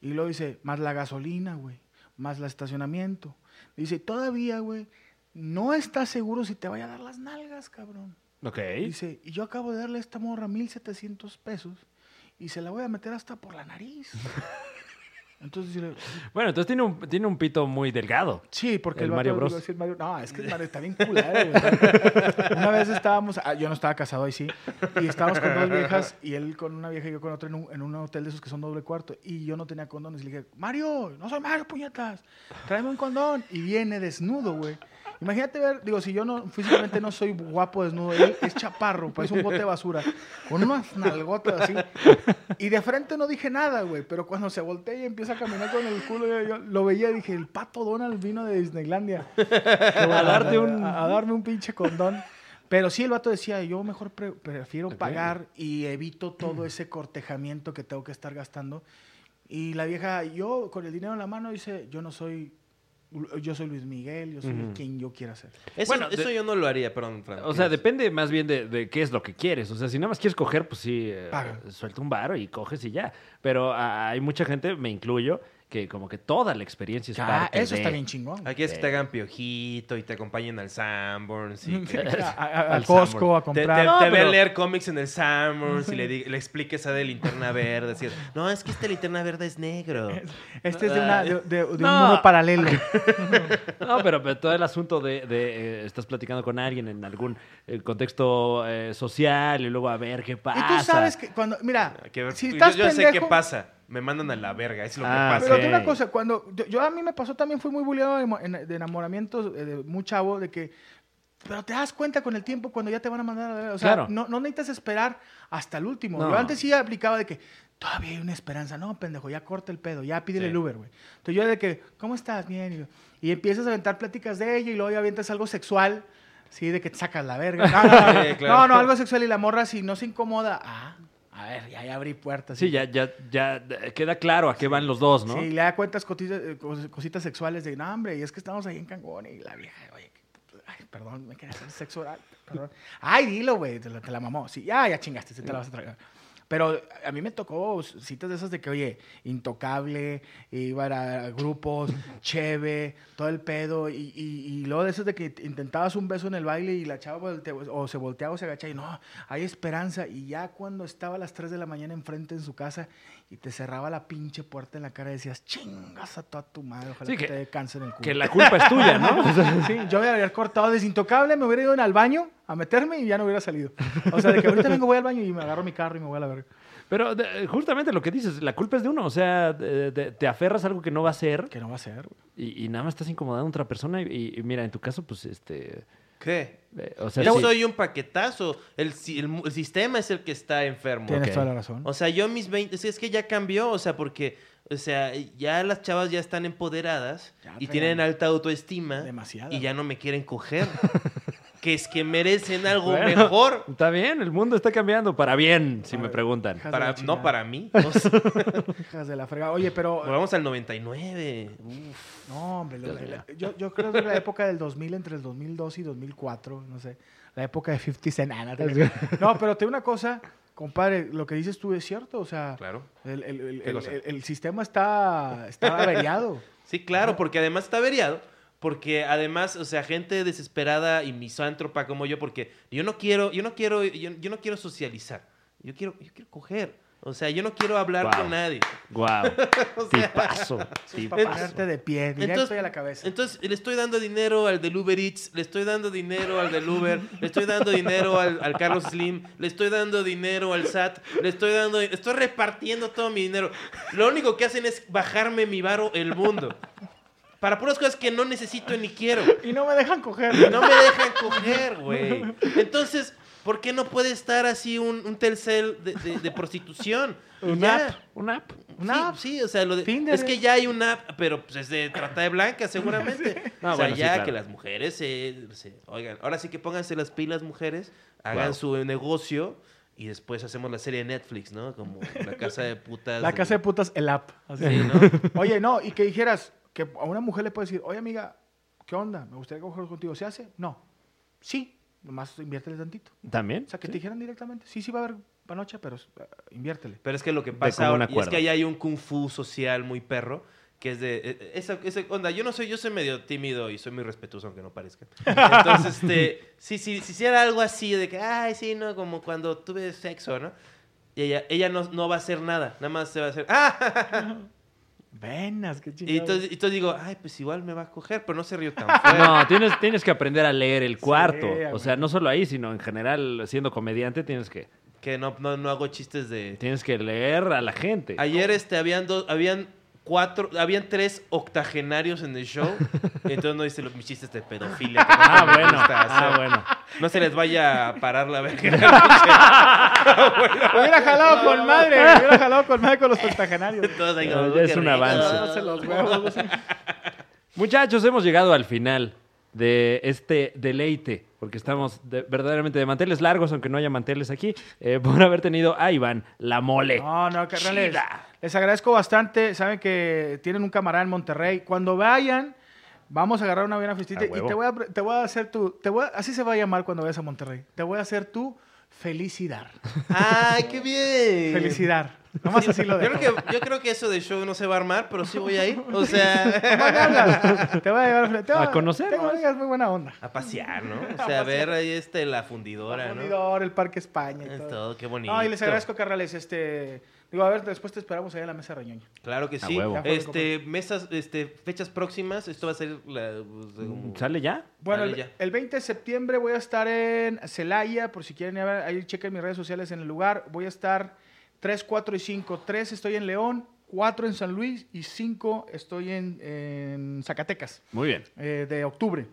Y luego dice, más la gasolina, güey, más la estacionamiento. Dice, todavía, güey, no estás seguro si te vaya a dar las nalgas, cabrón. Ok. Dice, y yo acabo de darle a esta morra 1700 pesos y se la voy a meter hasta por la nariz. Entonces, dice, Bueno, entonces tiene un, tiene un pito muy delgado. sí, porque El el, Mario Bros. decir Mario- no, es que el Mario está bien culero. Una vez estábamos, ah, yo no estaba casado ahí sí, y estábamos con dos viejas, y él con una vieja y yo con otra en un, en un hotel de esos que son doble cuarto, y yo no tenía condones. Y le dije, Mario, no soy Mario, puñetas, tráeme un condón. Y viene desnudo, güey. Imagínate ver, digo, si yo no, físicamente no soy guapo desnudo, él es chaparro, parece un bote de basura, con unas nalgotas así. Y de frente no dije nada, güey, pero cuando se voltea y empieza a caminar con el culo, yo, yo lo veía y dije, el pato Donald vino de Disneylandia. A darte un- A, a darme un pinche condón. Pero sí, el vato decía, yo mejor pre- prefiero pagar y evito todo ese cortejamiento que tengo que estar gastando. Y la vieja, yo con el dinero en la mano, dice, yo no soy, yo soy Luis Miguel, yo soy Ujú. quien yo quiera ser. Eso, Bueno, eso de- yo no lo haría, perdón, Fran. O sea, depende más bien de, de qué es lo que quieres. O sea, si nada más quieres coger, pues sí, eh, suelta un bar y coges y ya. Pero ah, hay mucha gente, me incluyo, que como que toda la experiencia es Ah, parte eso de- está bien chingón. Aquí es que te hagan piojito y te acompañen al Sanborns. Y que- a, a- a Al Costco a Te, te, comprar. No, te pero- vean leer cómics en el Sanborns y le, di- le expliques a de linterna verde. así, no, es que esta linterna verde es negro. Este es de, una, de, de- de un No. mundo paralelo. No, pero, pero todo el asunto de, de, eh, estás platicando con alguien en algún eh, contexto eh, social y luego a ver qué Y pasa. tú sabes que cuando, mira, Que ver- si yo estás yo sé pendejo, qué pasa. Me mandan a la verga, es lo Ah, que Pero pasa. te una Ok. cosa, cuando yo, yo a mí me pasó también, fui muy bulleado de, de enamoramientos eh, de muy chavo, de que, pero te das cuenta con el tiempo cuando ya te van a mandar a la verga. O sea, Claro. no, no necesitas esperar hasta el último. No. Yo antes sí aplicaba de que todavía hay una esperanza. No, pendejo, ya corta el pedo, ya pídele Sí. el Uber, güey. Entonces yo de que, ¿cómo estás? Bien. Y, y empiezas a aventar pláticas de ella y luego ya avientas algo sexual. Sí, de que te sacas la verga. No, no, no, Sí, claro. no, no, algo sexual y la morra si no se incomoda. Ah, a ver, ya, ya abrí puertas. Sí, ya, ya, ya queda claro a qué van los dos, ¿no? Sí, le da cuentas cositas, eh, cos- cositas sexuales de, no, hombre, y es que estamos ahí en Cancún y la vieja, oye, ay, perdón, me quería hacer sexo oral, perdón. Ay, dilo, güey, te, la- te la mamó. Sí, ya, ya chingaste, te la vas a tragar. Pero a mí me tocó citas de esas de que, oye, intocable, iba a grupos, cheve, todo el pedo, y, y, y luego de esos de que intentabas un beso en el baile y la chava volte- o se volteaba o se agachaba y no, hay esperanza. Y ya cuando estaba a las 3 de la mañana enfrente en su casa y te cerraba la pinche puerta en la cara y decías, chingas a toda tu madre, ojalá Sí, que, que- te dé cáncer en el culo. Que la culpa es tuya, ¿no? O sea, Sí, yo me había cortado desintocable, me hubiera ido al baño a meterme y ya no hubiera salido. O sea, de que ahorita vengo, voy al baño y me agarro mi carro y me voy a la verga. pero de- justamente lo que dices, la culpa es de uno. O sea, de- de- te aferras a algo que no va a ser Que no va a ser, güey. y, y nada más estás incomodando a otra persona. Y, y mira, en tu caso, pues, este... ¿Qué? eh, o sea, Yo sí. soy un paquetazo. El, si- el mu- el sistema es el que está enfermo. Tienes toda la razón. O sea, yo mis 20, sí, es que ya cambió, o sea, porque, o sea, ya las chavas ya están empoderadas Ya y tienen alta autoestima demasiada. y ya no me quieren coger. que es que merecen algo Bueno, mejor. Está bien, el mundo está cambiando para bien, si me preguntan. Para, no para mí. Hijas de la fregada. Oye, pero... volvamos al 99. Uf. No, hombre, lo- yo, yo creo que la época del 2000, entre el 2002 y 2004, no sé, la época de 50 Cent. Ah, no, pero te digo una cosa, compadre, lo que dices tú es cierto, o sea, Claro. el, el- el- el sistema está, está averiado. Sí, claro, porque además está averiado. Porque además, o sea, gente desesperada y misántropa como yo, porque yo no quiero, yo no quiero, yo, yo no quiero socializar. Yo quiero, yo quiero coger. O sea, yo no quiero hablar Guau. con nadie. Guau. O sea, ponerte de pie, directo entonces- y a la cabeza. Entonces, le estoy dando dinero al del Uber Eats, le estoy dando dinero al del Uber, le estoy dando dinero al, al Carlos Slim, le estoy dando dinero al SAT, le estoy dando, estoy repartiendo todo mi dinero. Lo único que hacen es bajarme mi varo el mundo. Para puras cosas que no necesito ni quiero. y no me dejan coger. Y no me dejan coger, güey. Entonces, ¿por qué no puede estar así un, un Telcel de, de- de prostitución? Un ya. app. Un app. Una sí, app. sí, o sea, lo de- Tinder es que ya hay una app, pero pues es de trata de blanca seguramente. No, o sea, bueno, sí, ya claro. que las mujeres se, se- oigan, ahora sí que pónganse las pilas mujeres, hagan Wow. su negocio y después hacemos la serie de Netflix, ¿no? Como la casa de putas. La casa de putas, el app. así. Sí, ¿no? Oye, no, y que dijeras que a una mujer le puedes decir, oye, amiga, ¿qué onda? Me gustaría coger contigo. ¿Se hace? No. Sí, nomás inviértele tantito. ¿También? O sea, que Sí. te dijeran directamente, sí, sí va a haber panocha, pero eh, inviértele. Pero es que lo que pasa ahora, y es que ahí hay un kung fu social muy perro, que es de, eh, esa, esa onda, yo no soy, yo soy medio tímido y soy muy respetuoso, aunque no parezca. Entonces, este, sí, sí, si hiciera algo así de que, ay, sí, no, como cuando tuve sexo, ¿no? Y ella, ella no, no va a hacer nada, nada más se va a hacer, ¡ah! Venas, qué Y chingado. entonces, y entonces digo, ay, pues igual me va a coger, pero no se río tan fuerte. No, tienes, tienes que aprender a leer el cuarto. o sea, no solo ahí, sino en general, siendo comediante, tienes que, Que no, no, no hago chistes de... tienes que leer a la gente. Ayer este, habían dos, habían cuatro, habían tres octogenarios en el show. Entonces no dice los, mis chistes de pedofilia. Ah, bueno. gusta Ah, bueno. No se les vaya a parar la verga. Hubiera jalado con madre, hubiera jalado con madre con los octogenarios. No, ya qué es un rico. avance. Dándose los huevos. Muchachos, hemos llegado al final de este deleite, porque estamos de- verdaderamente de manteles largos, aunque no haya manteles aquí, eh, por haber tenido a Iván, la mole. No, no, carnales. Chida. Les agradezco bastante. Saben que tienen un camarada en Monterrey. Cuando vayan, vamos a agarrar una buena fiestita. Y te voy a, te voy a hacer tu. Te voy a- así se va a llamar cuando vayas a Monterrey. Te voy a hacer tu felicidad. ¡Ay, qué bien! Felicidad. Nomás así lo Yo creo, que, yo creo que eso de show no se va a armar, pero sí voy a ir. O sea, Te voy a llevar te voy A conocer, Tengo ¿no? amigas muy buena onda. a pasear, ¿no? O sea, a ver ahí este, la fundidora, El ¿no? Fundidor, el Parque España y Es todo. todo, qué bonito. No, y les agradezco, carnales. Este, digo, a ver, después te esperamos allá en la mesa reñoña. Claro que A sí. huevo. Este, mesas, este, fechas próximas, esto va a ser la... pues, como- ¿Sale ya? Bueno, el, ya. el 20 de septiembre voy a estar en Celaya, por si quieren ir a ver, ahí chequen mis redes sociales en el lugar. Voy a estar 3, 4 y 5. 3 estoy en León, 4 en San Luis y 5 estoy en, en Zacatecas, Muy bien. eh, de octubre.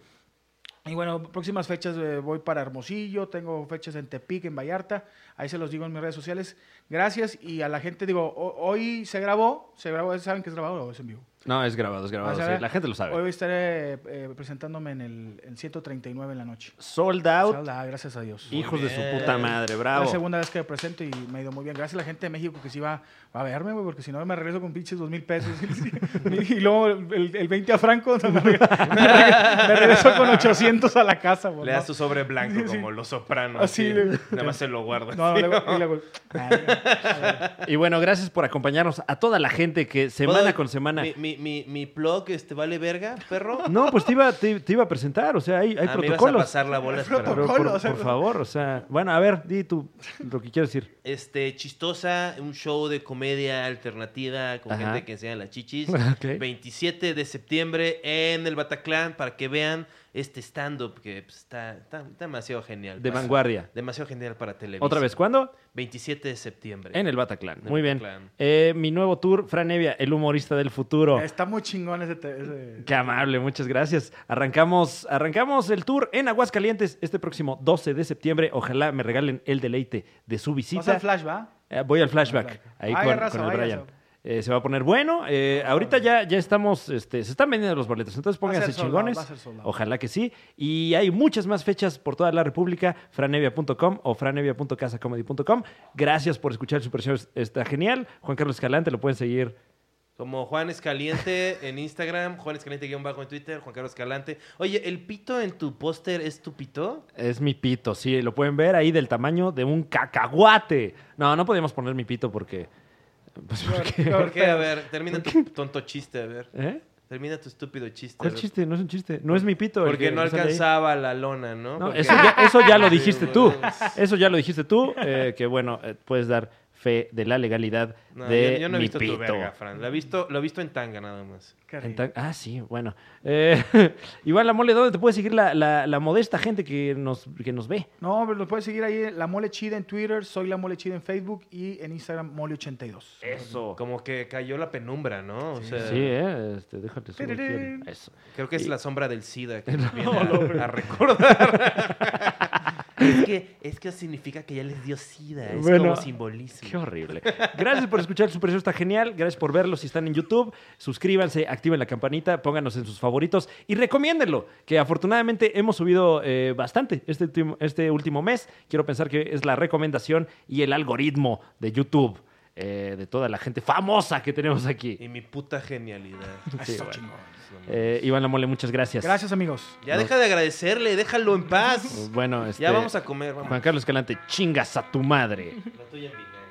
Y bueno, próximas fechas eh, voy para Hermosillo, tengo fechas en Tepic, en Vallarta, ahí se los digo en mis redes sociales. Gracias y a la gente digo, ho- hoy se grabó, se grabó, ¿saben que es grabado o es en vivo? No, es grabado, es grabado. Ah, ¿se sí? La gente lo Hoy sabe. estaré eh, presentándome en el en 139 en la noche. Sold out. Salda, gracias a Dios. Hijos de su puta madre, Es bravo. la segunda vez que me presento y me ha ido muy bien. Gracias a la gente de México que sí va, va a verme, güey, porque si no me regreso con pinches dos mil pesos. y luego el, el 20 a Franco, me, reg- me reg- me regreso con 800 a la casa, güey. Le das tu sobre blanco Sí, sí. como los sopranos. Así, le- Nada más se lo guardas. No, no, le le Ah, Y bueno, gracias por acompañarnos a toda la gente que semana ¿Puedo- con semana. Mi, mi, mi, mi blog, este, ¿vale verga, perro? No, pues te iba, te, te iba a presentar, o sea, hay, hay Ah, me ibas a protocolos. pasar la bola. Pero por, o sea, por favor, o sea, bueno, a ver, di tú lo que quieres decir. Este, Chistosa, un show de comedia alternativa con Ajá. gente que enseña las chichis. Ok. 27 de septiembre en el Bataclan para que vean este stand-up que pues, está, demasiado genial. De Para- vanguardia. Demasiado genial para televisión. ¿Otra vez cuándo? 27 de septiembre. En el Bataclan. En el Muy bien. Bataclan. Eh, mi nuevo tour, Fran Evia, el humorista del futuro. Está muy chingón ese. Qué amable, muchas gracias. Arrancamos, arrancamos el tour en Aguascalientes este próximo 12 de septiembre. Ojalá me regalen el deleite de su visita. el flash, ¿va? Eh, voy al flashback, ahí Vaya con, el vaya Brian. Eh, se va a poner bueno. Eh, ahorita ya, ya estamos, este, se están vendiendo los boletos, entonces pónganse chingones. Ojalá que sí. Y hay muchas más fechas por toda la República, franevia.com o franevia.casacomedy.com. Gracias por escuchar el Super Show, está genial. Juan Carlos Escalante, lo pueden seguir. Como Juan Escaliente en Instagram, Juan Escaliente guion bajo en Twitter, Juan Carlos Escalante. Oye, ¿el pito en tu póster es tu pito? Es mi pito, sí, lo pueden ver ahí del tamaño de un cacahuate. No, no podíamos poner mi pito porque... Pues porque... ¿Por qué? A ver, termina tu tonto chiste, a ver. ¿Eh? Termina tu estúpido chiste. ¿Cuál chiste? No es un chiste. No es mi pito. Porque que no ahí. alcanzaba la lona, ¿no? No, Porque- eso, ya, eso ya lo dijiste tú. Eso ya lo dijiste tú. eh, que bueno, eh, puedes dar fe de la legalidad No, de yo, yo no he mi visto pito. tu verga, Fran. Lo he visto, lo he visto en tanga nada más. En Ah, sí, bueno. Eh, Iván La Mole, ¿dónde te puede seguir la, la- la modesta gente que nos, que nos ve? No, pero lo puedes seguir ahí, La Mole Chida en Twitter, Soy La Mole Chida en Facebook y en Instagram Mole82. Eso. Como que cayó la penumbra, ¿no? O sea, Sí, eh, este, déjate subir Eso. creo que es Y- la sombra del SIDA que nos viene a, a recordar. es, que, es que significa que ya les dio SIDA. Es Bueno, como simbolismo. Qué horrible. Gracias por escuchar Super Show, está genial. Gracias por verlo si están en YouTube. Suscríbanse, activen la campanita, pónganos en sus favoritos y recomiéndenlo, que afortunadamente hemos subido eh, bastante este este último mes. Quiero pensar que es la recomendación y el algoritmo de YouTube eh, de toda la gente famosa que tenemos aquí. Y mi puta genialidad. Sí, Eso, bueno. chingón. Eh, Iván Lamole, muchas gracias. Gracias, amigos. Ya deja de agradecerle, déjalo en paz. Bueno, este, Ya vamos a comer, vamos. Juan Carlos Escalante, chingas a tu madre. La tuya en.